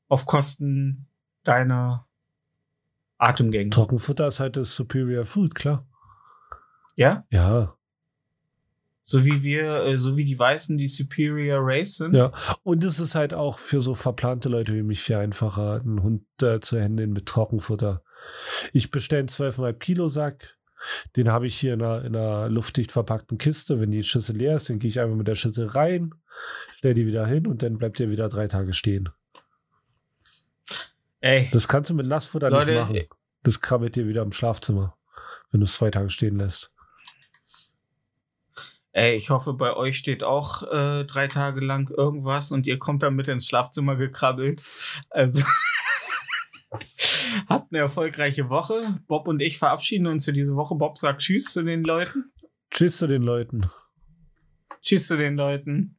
auf Kosten deiner Atemgänge. Trockenfutter ist halt das Superior Food, klar. Ja? Ja. So wie wir, äh, so wie die Weißen die Superior Race sind. Ja. Und es ist halt auch für so verplante Leute wie mich viel einfacher, einen Hund äh, zu händeln mit Trockenfutter. Ich bestelle einen 12,5 Kilo Sack. Den habe ich hier in einer, in einer luftdicht verpackten Kiste. Wenn die Schüssel leer ist, dann gehe ich einfach mit der Schüssel rein, stell die wieder hin und dann bleibt der wieder drei Tage stehen. Ey, Das kannst du mit Nassfutter Leute, nicht machen. Das krabbelt dir wieder im Schlafzimmer, wenn du es zwei Tage stehen lässt. ey, ich hoffe, bei euch steht auch äh, drei Tage lang irgendwas und ihr kommt dann mit ins Schlafzimmer gekrabbelt. Also habt eine erfolgreiche Woche. Bob und ich verabschieden uns für diese Woche. Bob sagt Tschüss zu den Leuten. Tschüss zu den Leuten. Tschüss zu den Leuten.